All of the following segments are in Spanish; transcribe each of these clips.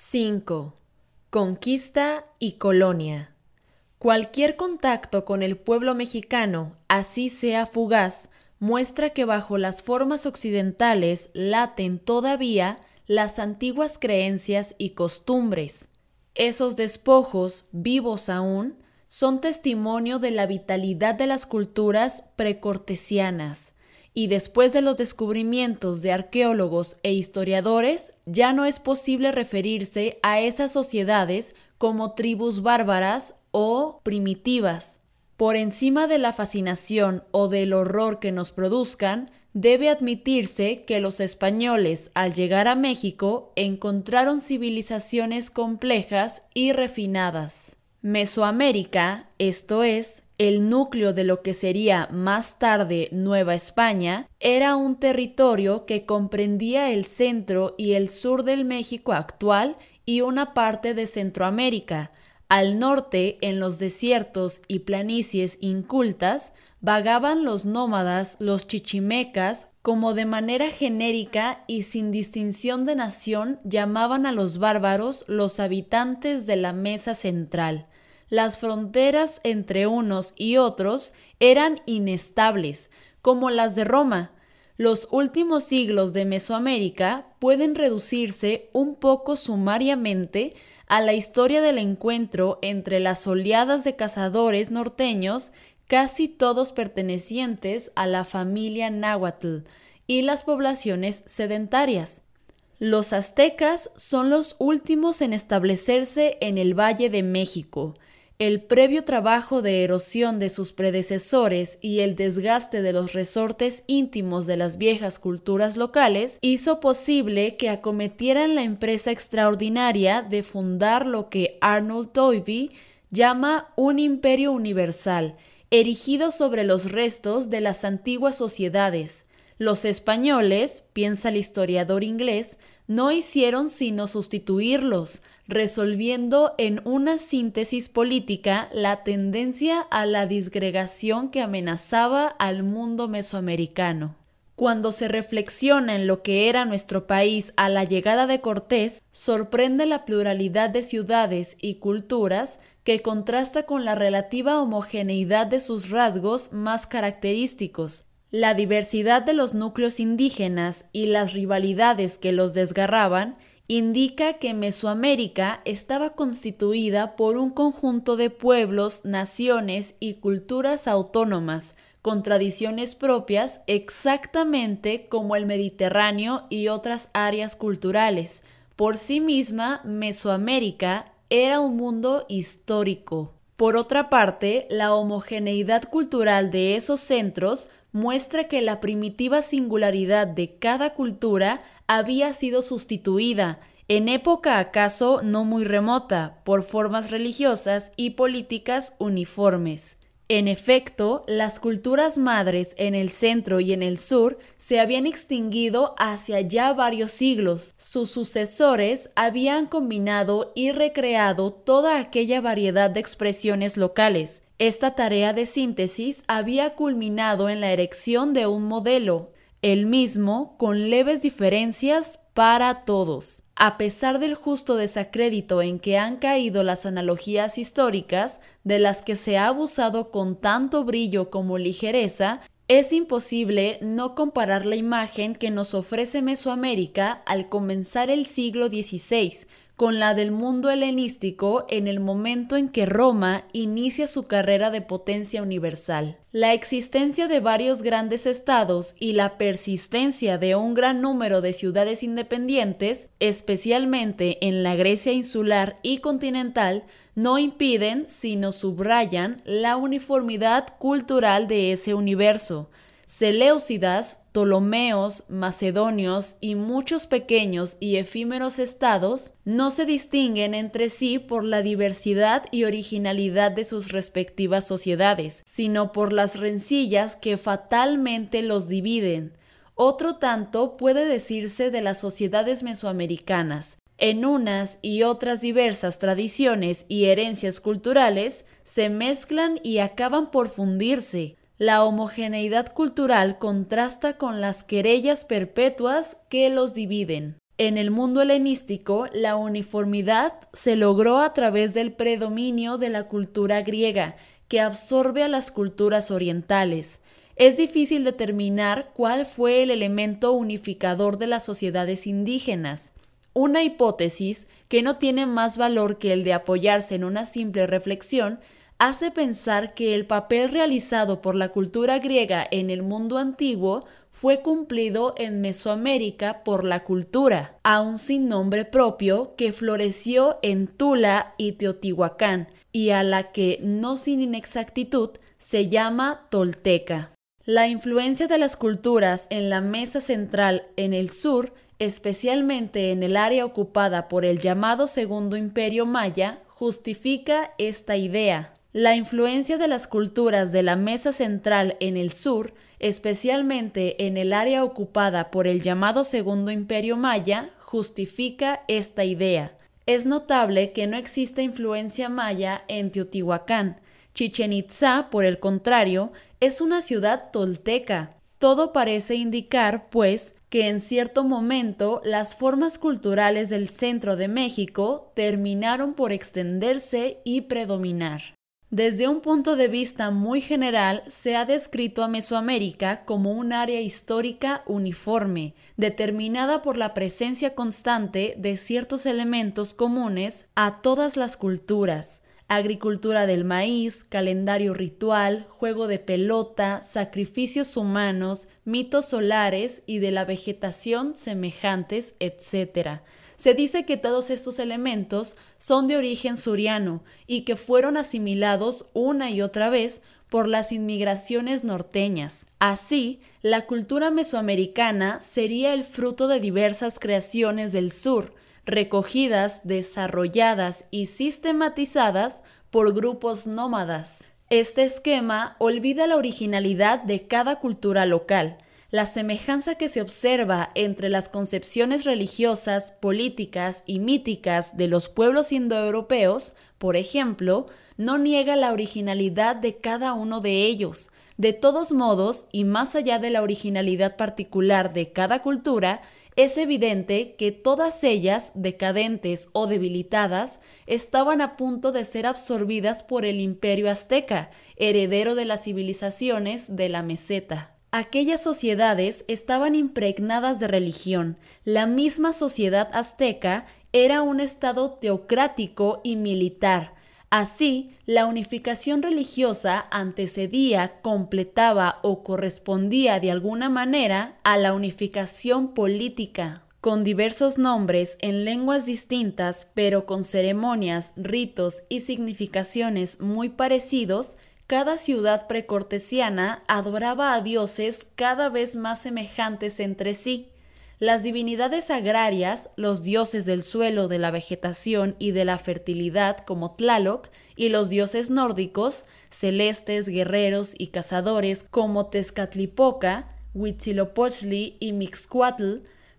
5. Conquista y colonia. Cualquier contacto con el pueblo mexicano, así sea fugaz, muestra que bajo las formas occidentales laten todavía las antiguas creencias y costumbres. Esos despojos, vivos aún, son testimonio de la vitalidad de las culturas precortesianas, y después de los descubrimientos de arqueólogos e historiadores, ya no es posible referirse a esas sociedades como tribus bárbaras o primitivas. Por encima de la fascinación o del horror que nos produzcan, debe admitirse que los españoles al llegar a México encontraron civilizaciones complejas y refinadas. Mesoamérica, esto es, el núcleo de lo que sería más tarde Nueva España, era un territorio que comprendía el centro y el sur del México actual y una parte de Centroamérica. Al norte, en los desiertos y planicies incultas, vagaban los nómadas, los chichimecas, como de manera genérica y sin distinción de nación llamaban a los bárbaros los habitantes de la mesa central las fronteras entre unos y otros eran inestables, como las de Roma. Los últimos siglos de Mesoamérica pueden reducirse un poco sumariamente a la historia del encuentro entre las oleadas de cazadores norteños, casi todos pertenecientes a la familia náhuatl, y las poblaciones sedentarias. Los aztecas son los últimos en establecerse en el Valle de México, el previo trabajo de erosión de sus predecesores y el desgaste de los resortes íntimos de las viejas culturas locales hizo posible que acometieran la empresa extraordinaria de fundar lo que Arnold Toynbee llama un imperio universal, erigido sobre los restos de las antiguas sociedades. Los españoles, piensa el historiador inglés, no hicieron sino sustituirlos, resolviendo en una síntesis política la tendencia a la disgregación que amenazaba al mundo mesoamericano. Cuando se reflexiona en lo que era nuestro país a la llegada de Cortés, sorprende la pluralidad de ciudades y culturas que contrasta con la relativa homogeneidad de sus rasgos más característicos, la diversidad de los núcleos indígenas y las rivalidades que los desgarraban indica que Mesoamérica estaba constituida por un conjunto de pueblos, naciones y culturas autónomas, con tradiciones propias exactamente como el Mediterráneo y otras áreas culturales. Por sí misma, Mesoamérica era un mundo histórico. Por otra parte, la homogeneidad cultural de esos centros muestra que la primitiva singularidad de cada cultura había sido sustituida, en época acaso no muy remota, por formas religiosas y políticas uniformes. En efecto, las culturas madres en el centro y en el sur se habían extinguido hacia ya varios siglos. Sus sucesores habían combinado y recreado toda aquella variedad de expresiones locales, esta tarea de síntesis había culminado en la erección de un modelo, el mismo con leves diferencias para todos. A pesar del justo desacrédito en que han caído las analogías históricas, de las que se ha abusado con tanto brillo como ligereza, es imposible no comparar la imagen que nos ofrece Mesoamérica al comenzar el siglo XVI, con la del mundo helenístico en el momento en que Roma inicia su carrera de potencia universal. La existencia de varios grandes estados y la persistencia de un gran número de ciudades independientes, especialmente en la Grecia insular y continental, no impiden, sino subrayan, la uniformidad cultural de ese universo. Seleucidas Ptolomeos, macedonios y muchos pequeños y efímeros estados no se distinguen entre sí por la diversidad y originalidad de sus respectivas sociedades, sino por las rencillas que fatalmente los dividen. Otro tanto puede decirse de las sociedades mesoamericanas. En unas y otras diversas tradiciones y herencias culturales se mezclan y acaban por fundirse, la homogeneidad cultural contrasta con las querellas perpetuas que los dividen. En el mundo helenístico, la uniformidad se logró a través del predominio de la cultura griega, que absorbe a las culturas orientales. Es difícil determinar cuál fue el elemento unificador de las sociedades indígenas. Una hipótesis que no tiene más valor que el de apoyarse en una simple reflexión hace pensar que el papel realizado por la cultura griega en el mundo antiguo fue cumplido en Mesoamérica por la cultura, aún sin nombre propio, que floreció en Tula y Teotihuacán, y a la que, no sin inexactitud, se llama tolteca. La influencia de las culturas en la mesa central en el sur, especialmente en el área ocupada por el llamado Segundo Imperio Maya, justifica esta idea. La influencia de las culturas de la mesa central en el sur, especialmente en el área ocupada por el llamado Segundo Imperio Maya, justifica esta idea. Es notable que no existe influencia maya en Teotihuacán. Chichen Itza, por el contrario, es una ciudad tolteca. Todo parece indicar, pues, que en cierto momento las formas culturales del centro de México terminaron por extenderse y predominar. Desde un punto de vista muy general, se ha descrito a Mesoamérica como un área histórica uniforme, determinada por la presencia constante de ciertos elementos comunes a todas las culturas, agricultura del maíz, calendario ritual, juego de pelota, sacrificios humanos, mitos solares y de la vegetación semejantes, etc. Se dice que todos estos elementos son de origen suriano y que fueron asimilados una y otra vez por las inmigraciones norteñas. Así, la cultura mesoamericana sería el fruto de diversas creaciones del sur, recogidas, desarrolladas y sistematizadas por grupos nómadas. Este esquema olvida la originalidad de cada cultura local, la semejanza que se observa entre las concepciones religiosas, políticas y míticas de los pueblos indoeuropeos, por ejemplo, no niega la originalidad de cada uno de ellos. De todos modos, y más allá de la originalidad particular de cada cultura, es evidente que todas ellas, decadentes o debilitadas, estaban a punto de ser absorbidas por el imperio azteca, heredero de las civilizaciones de la meseta. Aquellas sociedades estaban impregnadas de religión. La misma sociedad azteca era un estado teocrático y militar. Así, la unificación religiosa antecedía, completaba o correspondía de alguna manera a la unificación política. Con diversos nombres en lenguas distintas, pero con ceremonias, ritos y significaciones muy parecidos, cada ciudad precortesiana adoraba a dioses cada vez más semejantes entre sí. Las divinidades agrarias, los dioses del suelo, de la vegetación y de la fertilidad como Tlaloc, y los dioses nórdicos, celestes, guerreros y cazadores como Tezcatlipoca, Huitzilopochtli y Mixcuatl,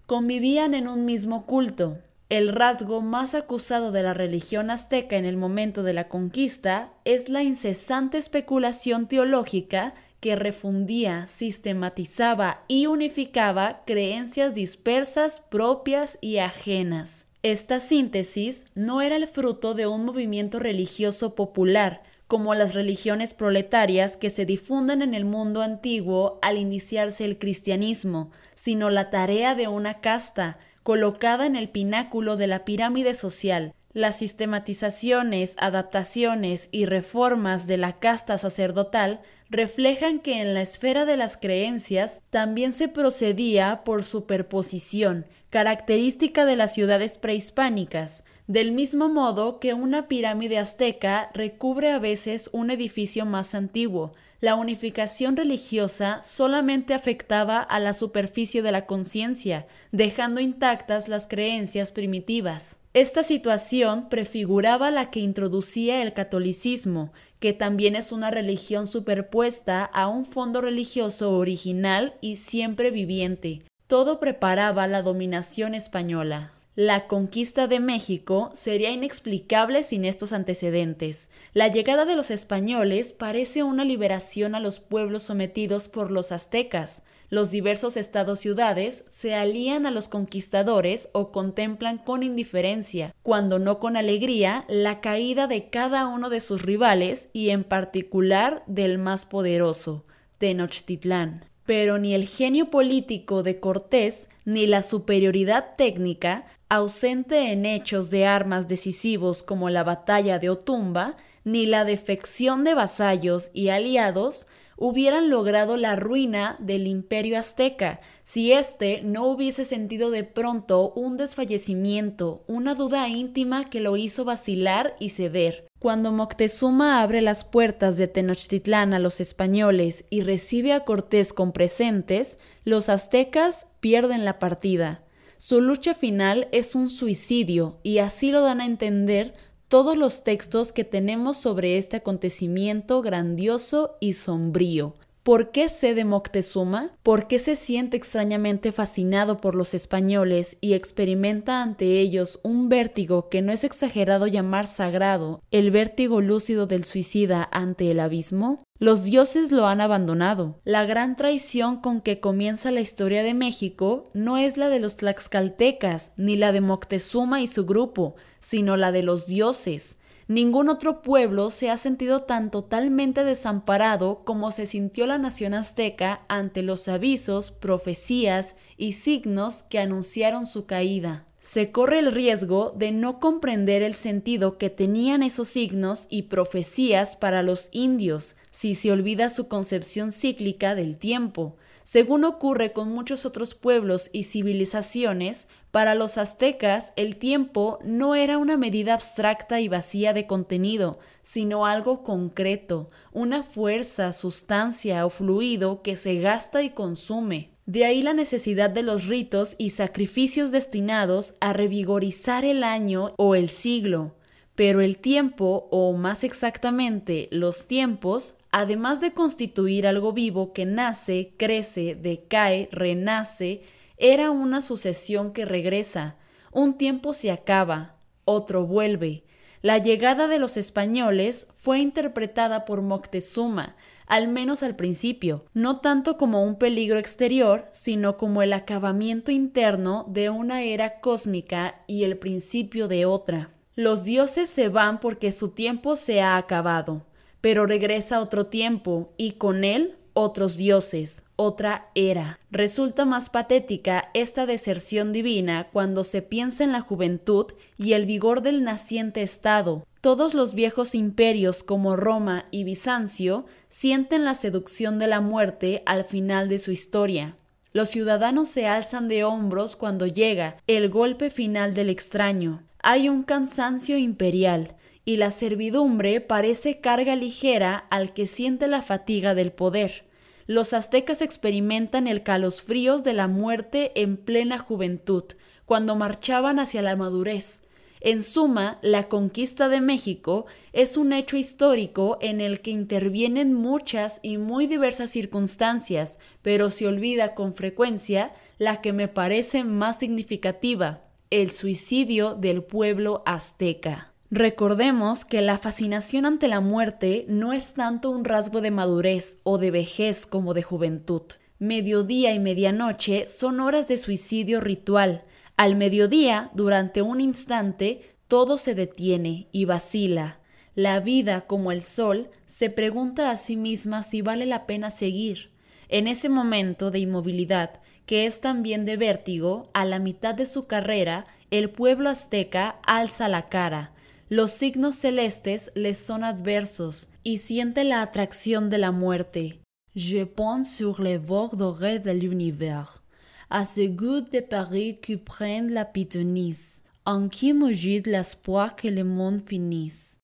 convivían en un mismo culto. El rasgo más acusado de la religión azteca en el momento de la conquista es la incesante especulación teológica que refundía, sistematizaba y unificaba creencias dispersas propias y ajenas. Esta síntesis no era el fruto de un movimiento religioso popular, como las religiones proletarias que se difunden en el mundo antiguo al iniciarse el cristianismo, sino la tarea de una casta, colocada en el pináculo de la pirámide social. Las sistematizaciones, adaptaciones y reformas de la casta sacerdotal reflejan que en la esfera de las creencias también se procedía por superposición, característica de las ciudades prehispánicas, del mismo modo que una pirámide azteca recubre a veces un edificio más antiguo, la unificación religiosa solamente afectaba a la superficie de la conciencia, dejando intactas las creencias primitivas. Esta situación prefiguraba la que introducía el catolicismo, que también es una religión superpuesta a un fondo religioso original y siempre viviente. Todo preparaba la dominación española. La conquista de México sería inexplicable sin estos antecedentes. La llegada de los españoles parece una liberación a los pueblos sometidos por los aztecas. Los diversos estados-ciudades se alían a los conquistadores o contemplan con indiferencia, cuando no con alegría, la caída de cada uno de sus rivales y en particular del más poderoso, Tenochtitlán. Pero ni el genio político de Cortés ni la superioridad técnica, ausente en hechos de armas decisivos como la batalla de Otumba, ni la defección de vasallos y aliados hubieran logrado la ruina del imperio azteca si éste no hubiese sentido de pronto un desfallecimiento, una duda íntima que lo hizo vacilar y ceder. Cuando Moctezuma abre las puertas de Tenochtitlán a los españoles y recibe a Cortés con presentes, los aztecas pierden la partida. Su lucha final es un suicidio y así lo dan a entender todos los textos que tenemos sobre este acontecimiento grandioso y sombrío. ¿Por qué cede Moctezuma? ¿Por qué se siente extrañamente fascinado por los españoles y experimenta ante ellos un vértigo que no es exagerado llamar sagrado, el vértigo lúcido del suicida ante el abismo? Los dioses lo han abandonado. La gran traición con que comienza la historia de México no es la de los tlaxcaltecas ni la de Moctezuma y su grupo, sino la de los dioses. Ningún otro pueblo se ha sentido tan totalmente desamparado como se sintió la nación azteca ante los avisos, profecías y signos que anunciaron su caída. Se corre el riesgo de no comprender el sentido que tenían esos signos y profecías para los indios si se olvida su concepción cíclica del tiempo. Según ocurre con muchos otros pueblos y civilizaciones, para los aztecas el tiempo no era una medida abstracta y vacía de contenido, sino algo concreto, una fuerza, sustancia o fluido que se gasta y consume. De ahí la necesidad de los ritos y sacrificios destinados a revigorizar el año o el siglo. Pero el tiempo, o más exactamente los tiempos, además de constituir algo vivo que nace, crece, decae, renace, era una sucesión que regresa. Un tiempo se acaba, otro vuelve. La llegada de los españoles fue interpretada por Moctezuma, al menos al principio, no tanto como un peligro exterior, sino como el acabamiento interno de una era cósmica y el principio de otra. Los dioses se van porque su tiempo se ha acabado pero regresa otro tiempo y con él otros dioses, otra era. Resulta más patética esta deserción divina cuando se piensa en la juventud y el vigor del naciente Estado. Todos los viejos imperios como Roma y Bizancio sienten la seducción de la muerte al final de su historia. Los ciudadanos se alzan de hombros cuando llega el golpe final del extraño. Hay un cansancio imperial, y la servidumbre parece carga ligera al que siente la fatiga del poder. Los aztecas experimentan el calosfríos de la muerte en plena juventud, cuando marchaban hacia la madurez. En suma, la conquista de México es un hecho histórico en el que intervienen muchas y muy diversas circunstancias, pero se olvida con frecuencia la que me parece más significativa, el suicidio del pueblo azteca. Recordemos que la fascinación ante la muerte no es tanto un rasgo de madurez o de vejez como de juventud. Mediodía y medianoche son horas de suicidio ritual. Al mediodía, durante un instante, todo se detiene y vacila. La vida, como el sol, se pregunta a sí misma si vale la pena seguir. En ese momento de inmovilidad, que es también de vértigo, a la mitad de su carrera, el pueblo azteca alza la cara, los signos celestes les son adversos y siente la atracción de la muerte. Je pense sur les bords dorés de l'univers, à ce goût de Paris qui prennent la pitonise, en qui mugit l'espoir que le monde finisse.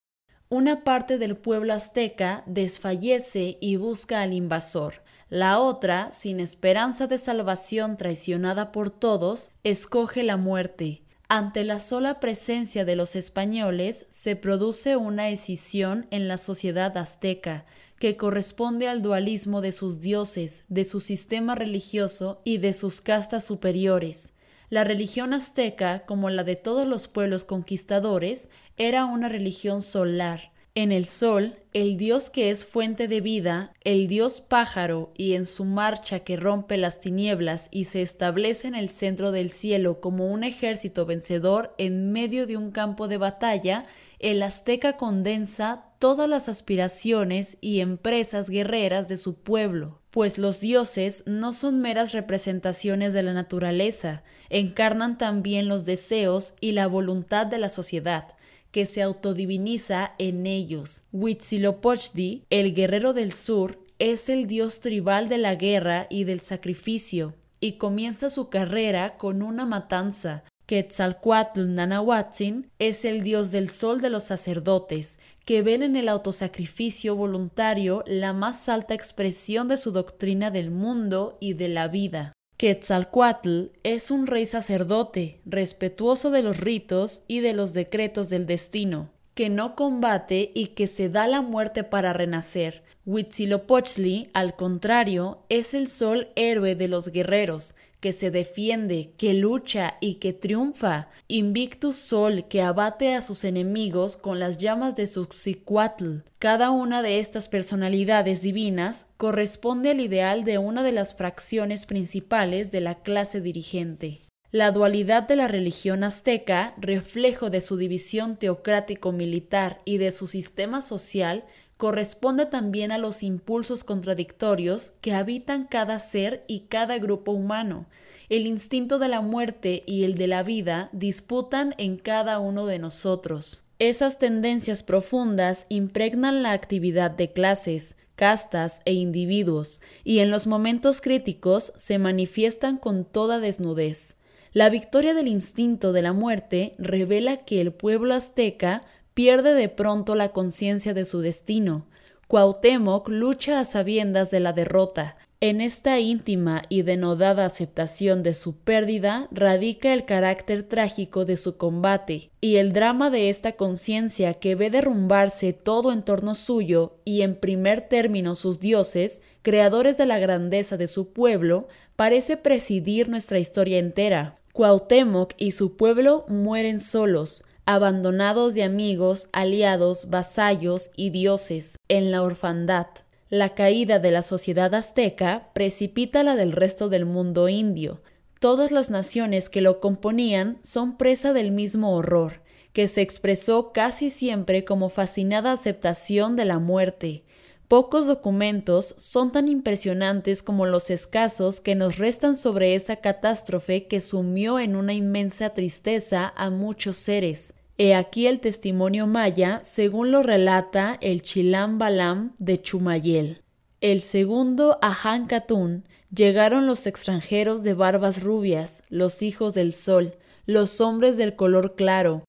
Una parte del pueblo azteca desfallece y busca al invasor. La otra, sin esperanza de salvación traicionada por todos, escoge la muerte. Ante la sola presencia de los españoles se produce una escisión en la sociedad azteca que corresponde al dualismo de sus dioses, de su sistema religioso y de sus castas superiores. La religión azteca, como la de todos los pueblos conquistadores, era una religión solar, En el sol, el dios que es fuente de vida, el dios pájaro, y en su marcha que rompe las tinieblas y se establece en el centro del cielo como un ejército vencedor en medio de un campo de batalla, el azteca condensa todas las aspiraciones y empresas guerreras de su pueblo, pues los dioses no son meras representaciones de la naturaleza, encarnan también los deseos y la voluntad de la sociedad que se autodiviniza en ellos. Huitzilopochtli, el guerrero del sur, es el dios tribal de la guerra y del sacrificio, y comienza su carrera con una matanza. Quetzalcoatl Nanahuatzin es el dios del sol de los sacerdotes, que ven en el autosacrificio voluntario la más alta expresión de su doctrina del mundo y de la vida. Quetzalcoatl es un rey sacerdote, respetuoso de los ritos y de los decretos del destino, que no combate y que se da la muerte para renacer. Huitzilopochtli, al contrario, es el sol héroe de los guerreros, que se defiende, que lucha y que triunfa, Invictus Sol que abate a sus enemigos con las llamas de su Xicuatl. Cada una de estas personalidades divinas corresponde al ideal de una de las fracciones principales de la clase dirigente. La dualidad de la religión azteca, reflejo de su división teocrático-militar y de su sistema social, corresponde también a los impulsos contradictorios que habitan cada ser y cada grupo humano. El instinto de la muerte y el de la vida disputan en cada uno de nosotros. Esas tendencias profundas impregnan la actividad de clases, castas e individuos, y en los momentos críticos se manifiestan con toda desnudez. La victoria del instinto de la muerte revela que el pueblo azteca pierde de pronto la conciencia de su destino. Cuauhtémoc lucha a sabiendas de la derrota. En esta íntima y denodada aceptación de su pérdida radica el carácter trágico de su combate y el drama de esta conciencia que ve derrumbarse todo en torno suyo y en primer término sus dioses, creadores de la grandeza de su pueblo, parece presidir nuestra historia entera. Cuauhtémoc y su pueblo mueren solos, abandonados de amigos, aliados, vasallos y dioses, en la orfandad. La caída de la sociedad azteca precipita la del resto del mundo indio. Todas las naciones que lo componían son presa del mismo horror, que se expresó casi siempre como fascinada aceptación de la muerte. Pocos documentos son tan impresionantes como los escasos que nos restan sobre esa catástrofe que sumió en una inmensa tristeza a muchos seres. He aquí el testimonio maya, según lo relata el Chilam Balam de Chumayel. El segundo Ahan Katun llegaron los extranjeros de barbas rubias, los hijos del sol, los hombres del color claro.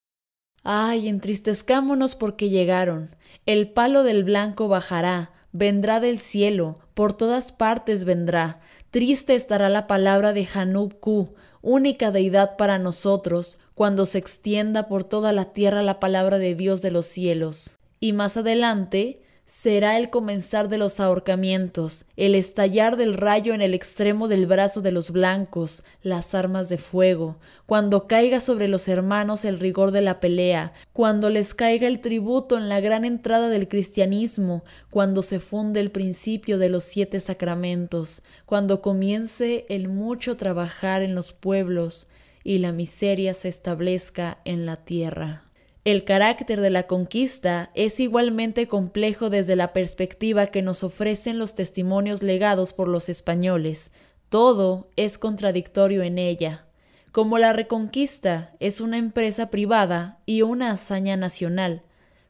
Ay, entristezcámonos porque llegaron. El palo del blanco bajará, vendrá del cielo, por todas partes vendrá. Triste estará la palabra de Hanub Ku, única deidad para nosotros, cuando se extienda por toda la tierra la palabra de Dios de los cielos. Y más adelante, será el comenzar de los ahorcamientos, el estallar del rayo en el extremo del brazo de los blancos, las armas de fuego, cuando caiga sobre los hermanos el rigor de la pelea, cuando les caiga el tributo en la gran entrada del cristianismo, cuando se funde el principio de los siete sacramentos, cuando comience el mucho trabajar en los pueblos y la miseria se establezca en la tierra. El carácter de la conquista es igualmente complejo desde la perspectiva que nos ofrecen los testimonios legados por los españoles. Todo es contradictorio en ella. Como la reconquista es una empresa privada y una hazaña nacional,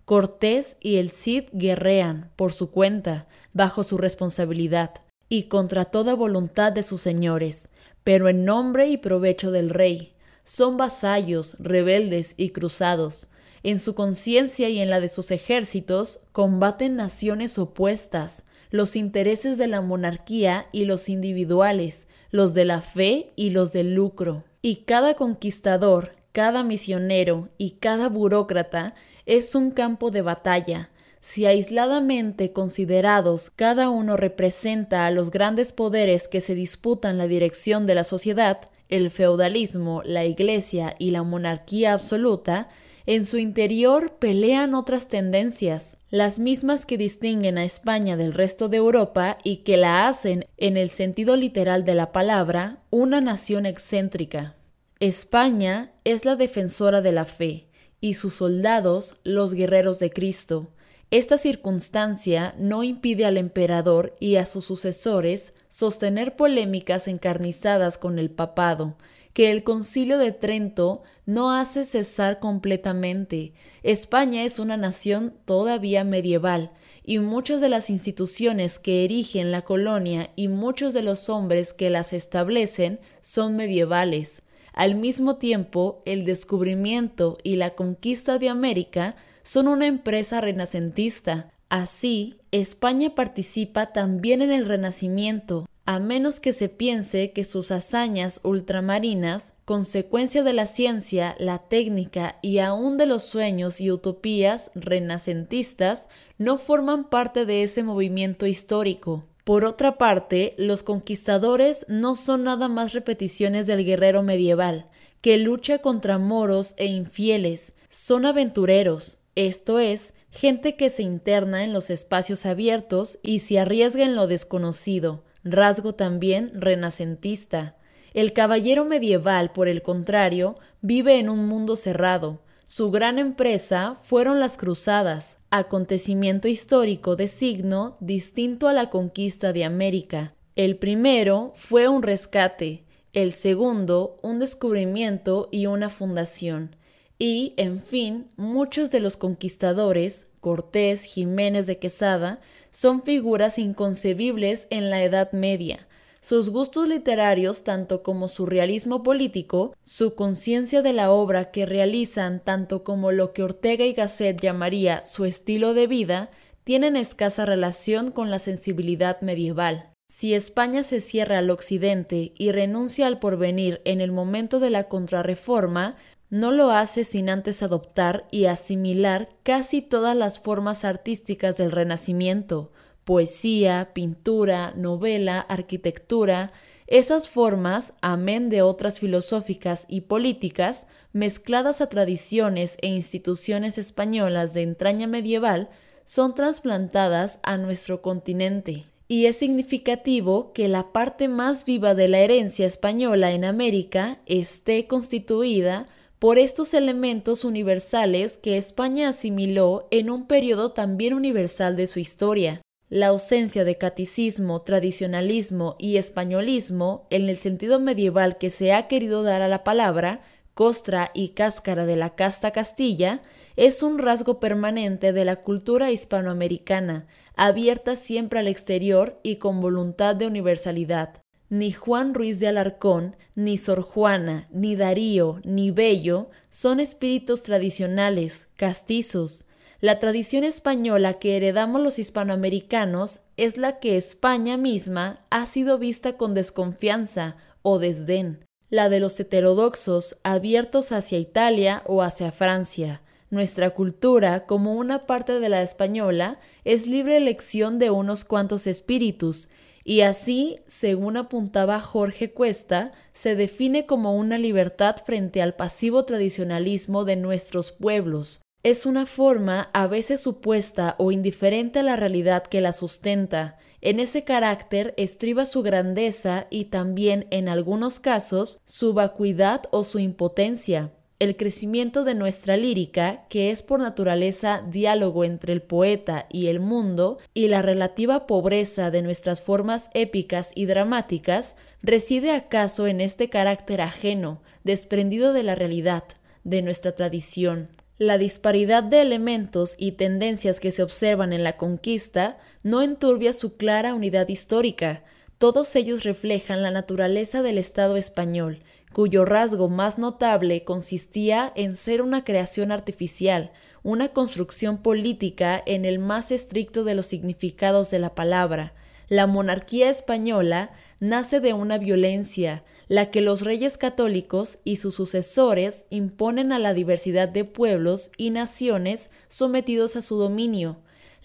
Cortés y el Cid guerrean por su cuenta, bajo su responsabilidad, y contra toda voluntad de sus señores, pero en nombre y provecho del rey. Son vasallos, rebeldes y cruzados, en su conciencia y en la de sus ejércitos, combaten naciones opuestas, los intereses de la monarquía y los individuales, los de la fe y los del lucro. Y cada conquistador, cada misionero y cada burócrata es un campo de batalla. Si aisladamente considerados cada uno representa a los grandes poderes que se disputan la dirección de la sociedad, el feudalismo, la iglesia y la monarquía absoluta, en su interior pelean otras tendencias, las mismas que distinguen a España del resto de Europa y que la hacen, en el sentido literal de la palabra, una nación excéntrica. España es la defensora de la fe, y sus soldados los guerreros de Cristo. Esta circunstancia no impide al emperador y a sus sucesores sostener polémicas encarnizadas con el papado, que el concilio de Trento no hace cesar completamente. España es una nación todavía medieval, y muchas de las instituciones que erigen la colonia y muchos de los hombres que las establecen son medievales. Al mismo tiempo, el descubrimiento y la conquista de América son una empresa renacentista. Así, España participa también en el Renacimiento, a menos que se piense que sus hazañas ultramarinas, consecuencia de la ciencia, la técnica y aún de los sueños y utopías renacentistas, no forman parte de ese movimiento histórico. Por otra parte, los conquistadores no son nada más repeticiones del guerrero medieval, que lucha contra moros e infieles, son aventureros, esto es, gente que se interna en los espacios abiertos y se arriesga en lo desconocido, rasgo también renacentista. El caballero medieval, por el contrario, vive en un mundo cerrado, su gran empresa fueron las cruzadas, acontecimiento histórico de signo distinto a la conquista de América. El primero fue un rescate, el segundo un descubrimiento y una fundación. Y, en fin, muchos de los conquistadores, Cortés, Jiménez de Quesada, son figuras inconcebibles en la Edad Media, sus gustos literarios, tanto como su realismo político, su conciencia de la obra que realizan, tanto como lo que Ortega y Gasset llamaría su estilo de vida, tienen escasa relación con la sensibilidad medieval. Si España se cierra al occidente y renuncia al porvenir en el momento de la contrarreforma, no lo hace sin antes adoptar y asimilar casi todas las formas artísticas del Renacimiento, poesía, pintura, novela, arquitectura, esas formas, amén de otras filosóficas y políticas, mezcladas a tradiciones e instituciones españolas de entraña medieval, son trasplantadas a nuestro continente. Y es significativo que la parte más viva de la herencia española en América esté constituida por estos elementos universales que España asimiló en un periodo también universal de su historia. La ausencia de caticismo, tradicionalismo y españolismo, en el sentido medieval que se ha querido dar a la palabra, costra y cáscara de la casta Castilla, es un rasgo permanente de la cultura hispanoamericana, abierta siempre al exterior y con voluntad de universalidad. Ni Juan Ruiz de Alarcón, ni Sor Juana, ni Darío, ni Bello son espíritus tradicionales, castizos, la tradición española que heredamos los hispanoamericanos es la que España misma ha sido vista con desconfianza o desdén, la de los heterodoxos abiertos hacia Italia o hacia Francia. Nuestra cultura, como una parte de la española, es libre elección de unos cuantos espíritus, y así, según apuntaba Jorge Cuesta, se define como una libertad frente al pasivo tradicionalismo de nuestros pueblos, es una forma a veces supuesta o indiferente a la realidad que la sustenta. En ese carácter estriba su grandeza y también, en algunos casos, su vacuidad o su impotencia. El crecimiento de nuestra lírica, que es por naturaleza diálogo entre el poeta y el mundo, y la relativa pobreza de nuestras formas épicas y dramáticas, reside acaso en este carácter ajeno, desprendido de la realidad, de nuestra tradición. La disparidad de elementos y tendencias que se observan en la conquista no enturbia su clara unidad histórica. Todos ellos reflejan la naturaleza del Estado español, cuyo rasgo más notable consistía en ser una creación artificial, una construcción política en el más estricto de los significados de la palabra. La monarquía española nace de una violencia, la que los reyes católicos y sus sucesores imponen a la diversidad de pueblos y naciones sometidos a su dominio.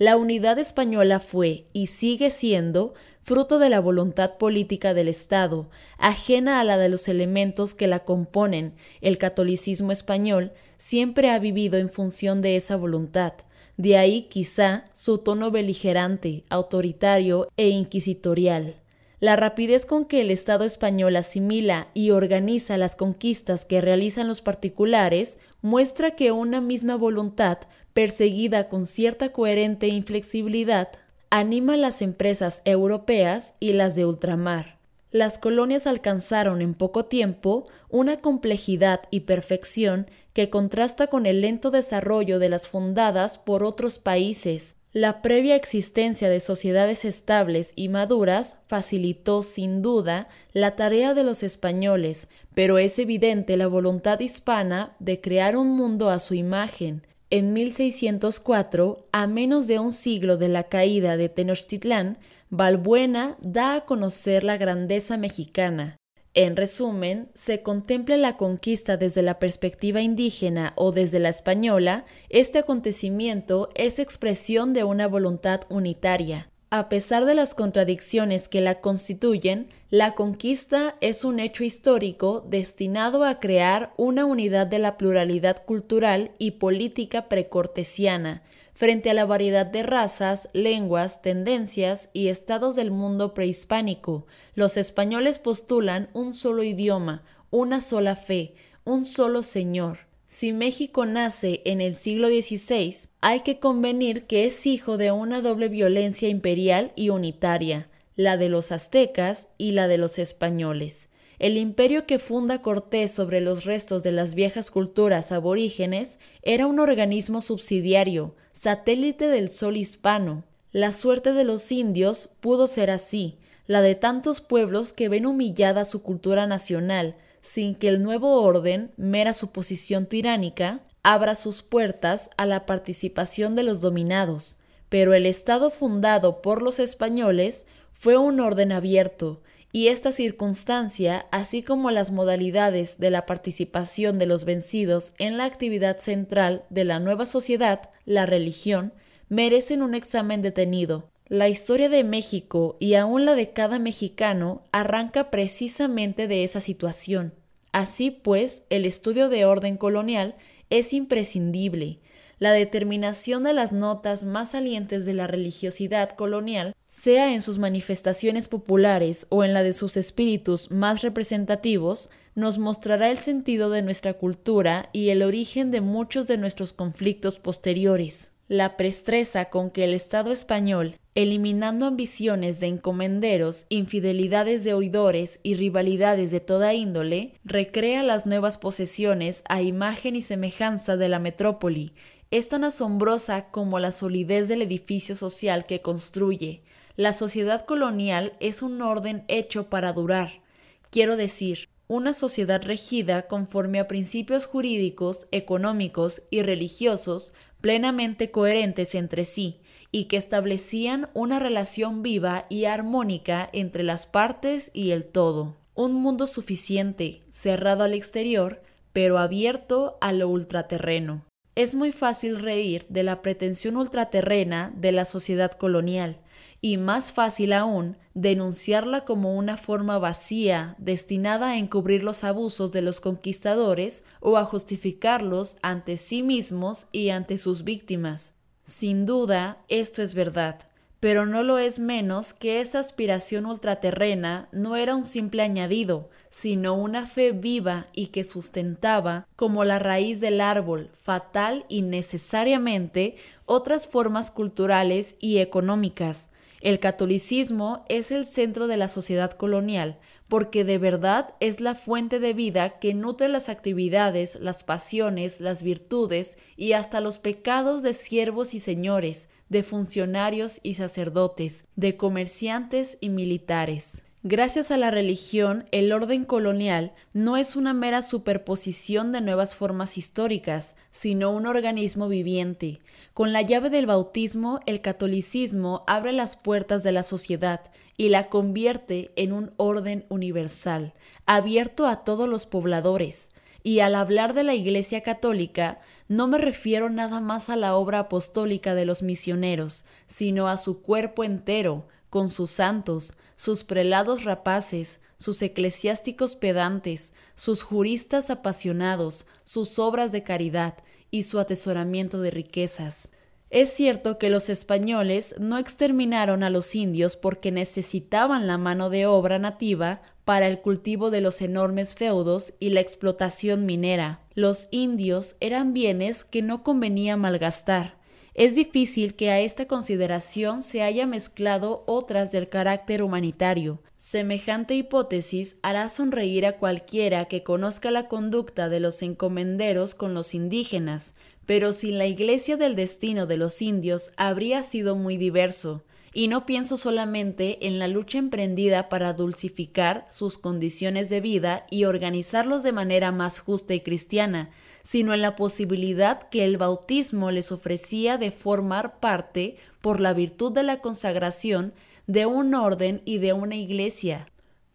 La unidad española fue y sigue siendo fruto de la voluntad política del Estado, ajena a la de los elementos que la componen. El catolicismo español siempre ha vivido en función de esa voluntad. De ahí quizá su tono beligerante, autoritario e inquisitorial. La rapidez con que el Estado español asimila y organiza las conquistas que realizan los particulares muestra que una misma voluntad, perseguida con cierta coherente inflexibilidad, anima a las empresas europeas y las de ultramar. Las colonias alcanzaron en poco tiempo una complejidad y perfección que contrasta con el lento desarrollo de las fundadas por otros países, la previa existencia de sociedades estables y maduras facilitó sin duda la tarea de los españoles, pero es evidente la voluntad hispana de crear un mundo a su imagen. En 1604, a menos de un siglo de la caída de Tenochtitlán, Balbuena da a conocer la grandeza mexicana, en resumen, se contempla la conquista desde la perspectiva indígena o desde la española, este acontecimiento es expresión de una voluntad unitaria. A pesar de las contradicciones que la constituyen, la conquista es un hecho histórico destinado a crear una unidad de la pluralidad cultural y política precortesiana, frente a la variedad de razas, lenguas, tendencias y estados del mundo prehispánico. Los españoles postulan un solo idioma, una sola fe, un solo Señor. Si México nace en el siglo XVI, hay que convenir que es hijo de una doble violencia imperial y unitaria, la de los aztecas y la de los españoles. El imperio que funda Cortés sobre los restos de las viejas culturas aborígenes era un organismo subsidiario, satélite del sol hispano. La suerte de los indios pudo ser así, la de tantos pueblos que ven humillada su cultura nacional, sin que el nuevo orden, mera suposición tiránica, abra sus puertas a la participación de los dominados. Pero el Estado fundado por los españoles fue un orden abierto, y esta circunstancia, así como las modalidades de la participación de los vencidos en la actividad central de la nueva sociedad, la religión, merecen un examen detenido. La historia de México y aún la de cada mexicano arranca precisamente de esa situación. Así pues, el estudio de orden colonial es imprescindible, la determinación de las notas más salientes de la religiosidad colonial, sea en sus manifestaciones populares o en la de sus espíritus más representativos, nos mostrará el sentido de nuestra cultura y el origen de muchos de nuestros conflictos posteriores. La prestreza con que el Estado español, eliminando ambiciones de encomenderos, infidelidades de oidores y rivalidades de toda índole, recrea las nuevas posesiones a imagen y semejanza de la metrópoli, es tan asombrosa como la solidez del edificio social que construye. La sociedad colonial es un orden hecho para durar. Quiero decir, una sociedad regida conforme a principios jurídicos, económicos y religiosos plenamente coherentes entre sí y que establecían una relación viva y armónica entre las partes y el todo. Un mundo suficiente, cerrado al exterior, pero abierto a lo ultraterreno. Es muy fácil reír de la pretensión ultraterrena de la sociedad colonial, y más fácil aún denunciarla como una forma vacía destinada a encubrir los abusos de los conquistadores o a justificarlos ante sí mismos y ante sus víctimas. Sin duda, esto es verdad, pero no lo es menos que esa aspiración ultraterrena no era un simple añadido, sino una fe viva y que sustentaba, como la raíz del árbol, fatal y necesariamente, otras formas culturales y económicas. El catolicismo es el centro de la sociedad colonial, porque de verdad es la fuente de vida que nutre las actividades, las pasiones, las virtudes y hasta los pecados de siervos y señores, de funcionarios y sacerdotes, de comerciantes y militares. Gracias a la religión, el orden colonial no es una mera superposición de nuevas formas históricas, sino un organismo viviente. Con la llave del bautismo, el catolicismo abre las puertas de la sociedad y la convierte en un orden universal, abierto a todos los pobladores. y al hablar de la Iglesia Católica, no me refiero nada más a la obra apostólica de los misioneros, sino a su cuerpo entero, con sus santos, sus prelados rapaces, sus eclesiásticos pedantes, sus juristas apasionados, sus obras de caridad y su atesoramiento de riquezas. Es cierto que los españoles no exterminaron a los indios porque necesitaban la mano de obra nativa para el cultivo de los enormes feudos y la explotación minera. Los indios eran bienes que no convenía malgastar. Es difícil que a esta consideración se haya mezclado otras del carácter humanitario. Semejante hipótesis hará sonreír a cualquiera que conozca la conducta de los encomenderos con los indígenas, pero sin la iglesia del destino de los indios habría sido muy diverso. Y no pienso solamente en la lucha emprendida para dulcificar sus condiciones de vida y organizarlos de manera más justa y cristiana, sino en la posibilidad que el bautismo les ofrecía de formar parte, por la virtud de la consagración, de un orden y de una iglesia.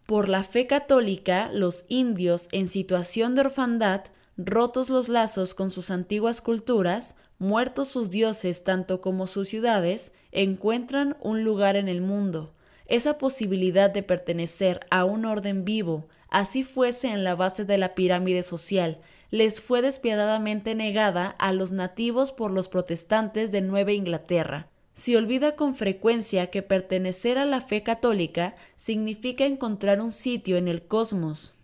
Por la fe católica, los indios en situación de orfandad, rotos los lazos con sus antiguas culturas, muertos sus dioses tanto como sus ciudades, encuentran un lugar en el mundo. Esa posibilidad de pertenecer a un orden vivo, así fuese en la base de la pirámide social, les fue despiadadamente negada a los nativos por los protestantes de Nueva Inglaterra. Se olvida con frecuencia que pertenecer a la fe católica significa encontrar un sitio en el cosmos,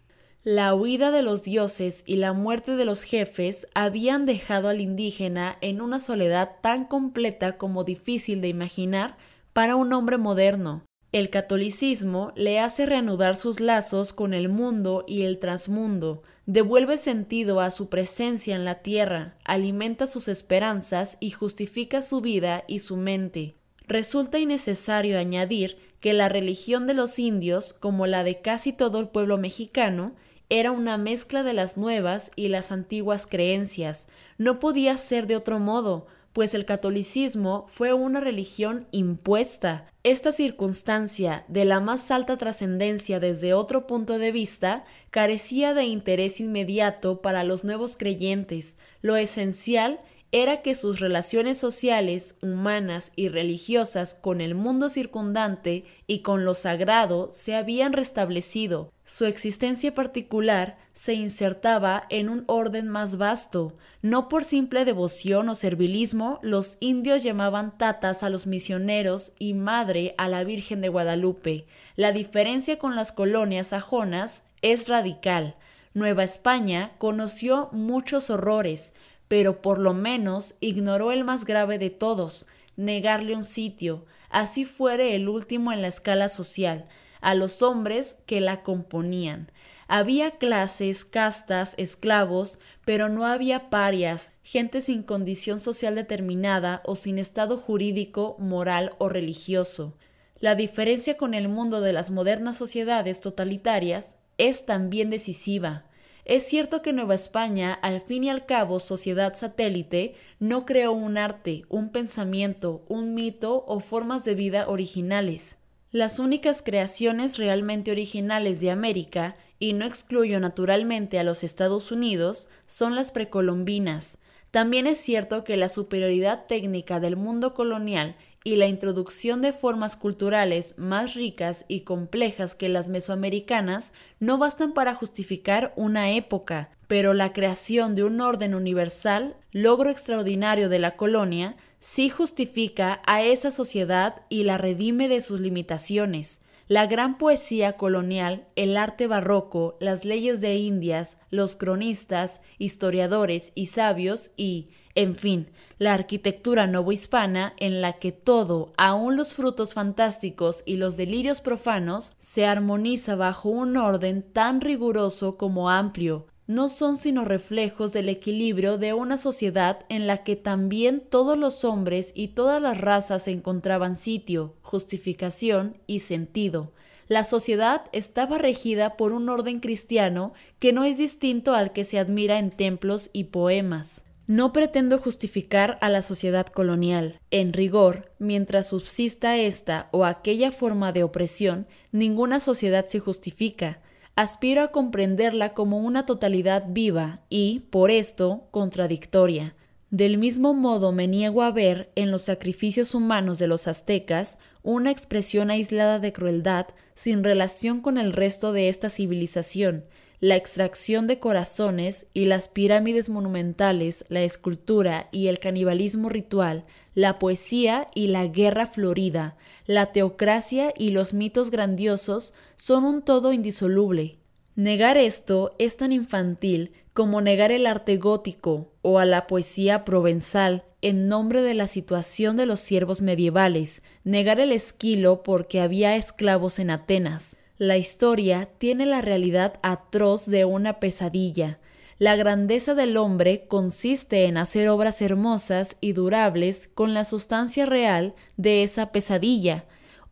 la huida de los dioses y la muerte de los jefes habían dejado al indígena en una soledad tan completa como difícil de imaginar para un hombre moderno. El catolicismo le hace reanudar sus lazos con el mundo y el transmundo, devuelve sentido a su presencia en la tierra, alimenta sus esperanzas y justifica su vida y su mente. Resulta innecesario añadir que la religión de los indios, como la de casi todo el pueblo mexicano, era una mezcla de las nuevas y las antiguas creencias. No podía ser de otro modo, pues el catolicismo fue una religión impuesta. Esta circunstancia, de la más alta trascendencia desde otro punto de vista, carecía de interés inmediato para los nuevos creyentes. Lo esencial era que sus relaciones sociales, humanas y religiosas con el mundo circundante y con lo sagrado se habían restablecido. Su existencia particular se insertaba en un orden más vasto. No por simple devoción o servilismo, los indios llamaban tatas a los misioneros y madre a la Virgen de Guadalupe. La diferencia con las colonias sajonas es radical. Nueva España conoció muchos horrores, pero por lo menos ignoró el más grave de todos, negarle un sitio, así fuere el último en la escala social, a los hombres que la componían. Había clases, castas, esclavos, pero no había parias, gente sin condición social determinada o sin estado jurídico, moral o religioso. La diferencia con el mundo de las modernas sociedades totalitarias es también decisiva. Es cierto que Nueva España, al fin y al cabo sociedad satélite, no creó un arte, un pensamiento, un mito o formas de vida originales. Las únicas creaciones realmente originales de América, y no excluyo naturalmente a los Estados Unidos, son las precolombinas. También es cierto que la superioridad técnica del mundo colonial y la introducción de formas culturales más ricas y complejas que las mesoamericanas no bastan para justificar una época, pero la creación de un orden universal, logro extraordinario de la colonia, sí justifica a esa sociedad y la redime de sus limitaciones. La gran poesía colonial, el arte barroco, las leyes de Indias, los cronistas, historiadores y sabios y, en fin, la arquitectura novohispana en la que todo, aun los frutos fantásticos y los delirios profanos, se armoniza bajo un orden tan riguroso como amplio, no son sino reflejos del equilibrio de una sociedad en la que también todos los hombres y todas las razas encontraban sitio, justificación y sentido. La sociedad estaba regida por un orden cristiano que no es distinto al que se admira en templos y poemas. No pretendo justificar a la sociedad colonial. En rigor, mientras subsista esta o aquella forma de opresión, ninguna sociedad se justifica. Aspiro a comprenderla como una totalidad viva y, por esto, contradictoria. Del mismo modo me niego a ver en los sacrificios humanos de los aztecas una expresión aislada de crueldad sin relación con el resto de esta civilización, la extracción de corazones y las pirámides monumentales, la escultura y el canibalismo ritual, la poesía y la guerra florida, la teocracia y los mitos grandiosos son un todo indisoluble. Negar esto es tan infantil como negar el arte gótico o a la poesía provenzal en nombre de la situación de los siervos medievales, negar el esquilo porque había esclavos en Atenas, la historia tiene la realidad atroz de una pesadilla. La grandeza del hombre consiste en hacer obras hermosas y durables con la sustancia real de esa pesadilla,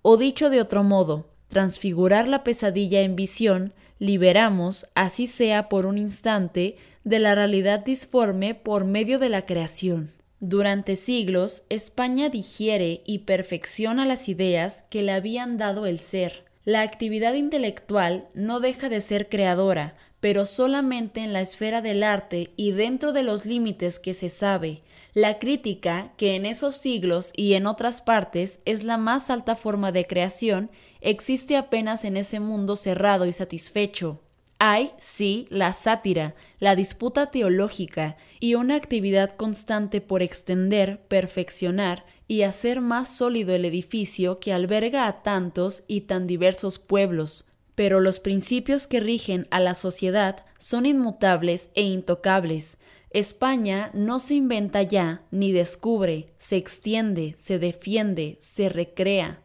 o dicho de otro modo, transfigurar la pesadilla en visión, liberamos, así sea por un instante, de la realidad disforme por medio de la creación. Durante siglos, España digiere y perfecciona las ideas que le habían dado el ser. La actividad intelectual no deja de ser creadora, pero solamente en la esfera del arte y dentro de los límites que se sabe. La crítica, que en esos siglos y en otras partes es la más alta forma de creación, existe apenas en ese mundo cerrado y satisfecho. Hay, sí, la sátira, la disputa teológica y una actividad constante por extender, perfeccionar y hacer más sólido el edificio que alberga a tantos y tan diversos pueblos. Pero los principios que rigen a la sociedad son inmutables e intocables. España no se inventa ya ni descubre, se extiende, se defiende, se recrea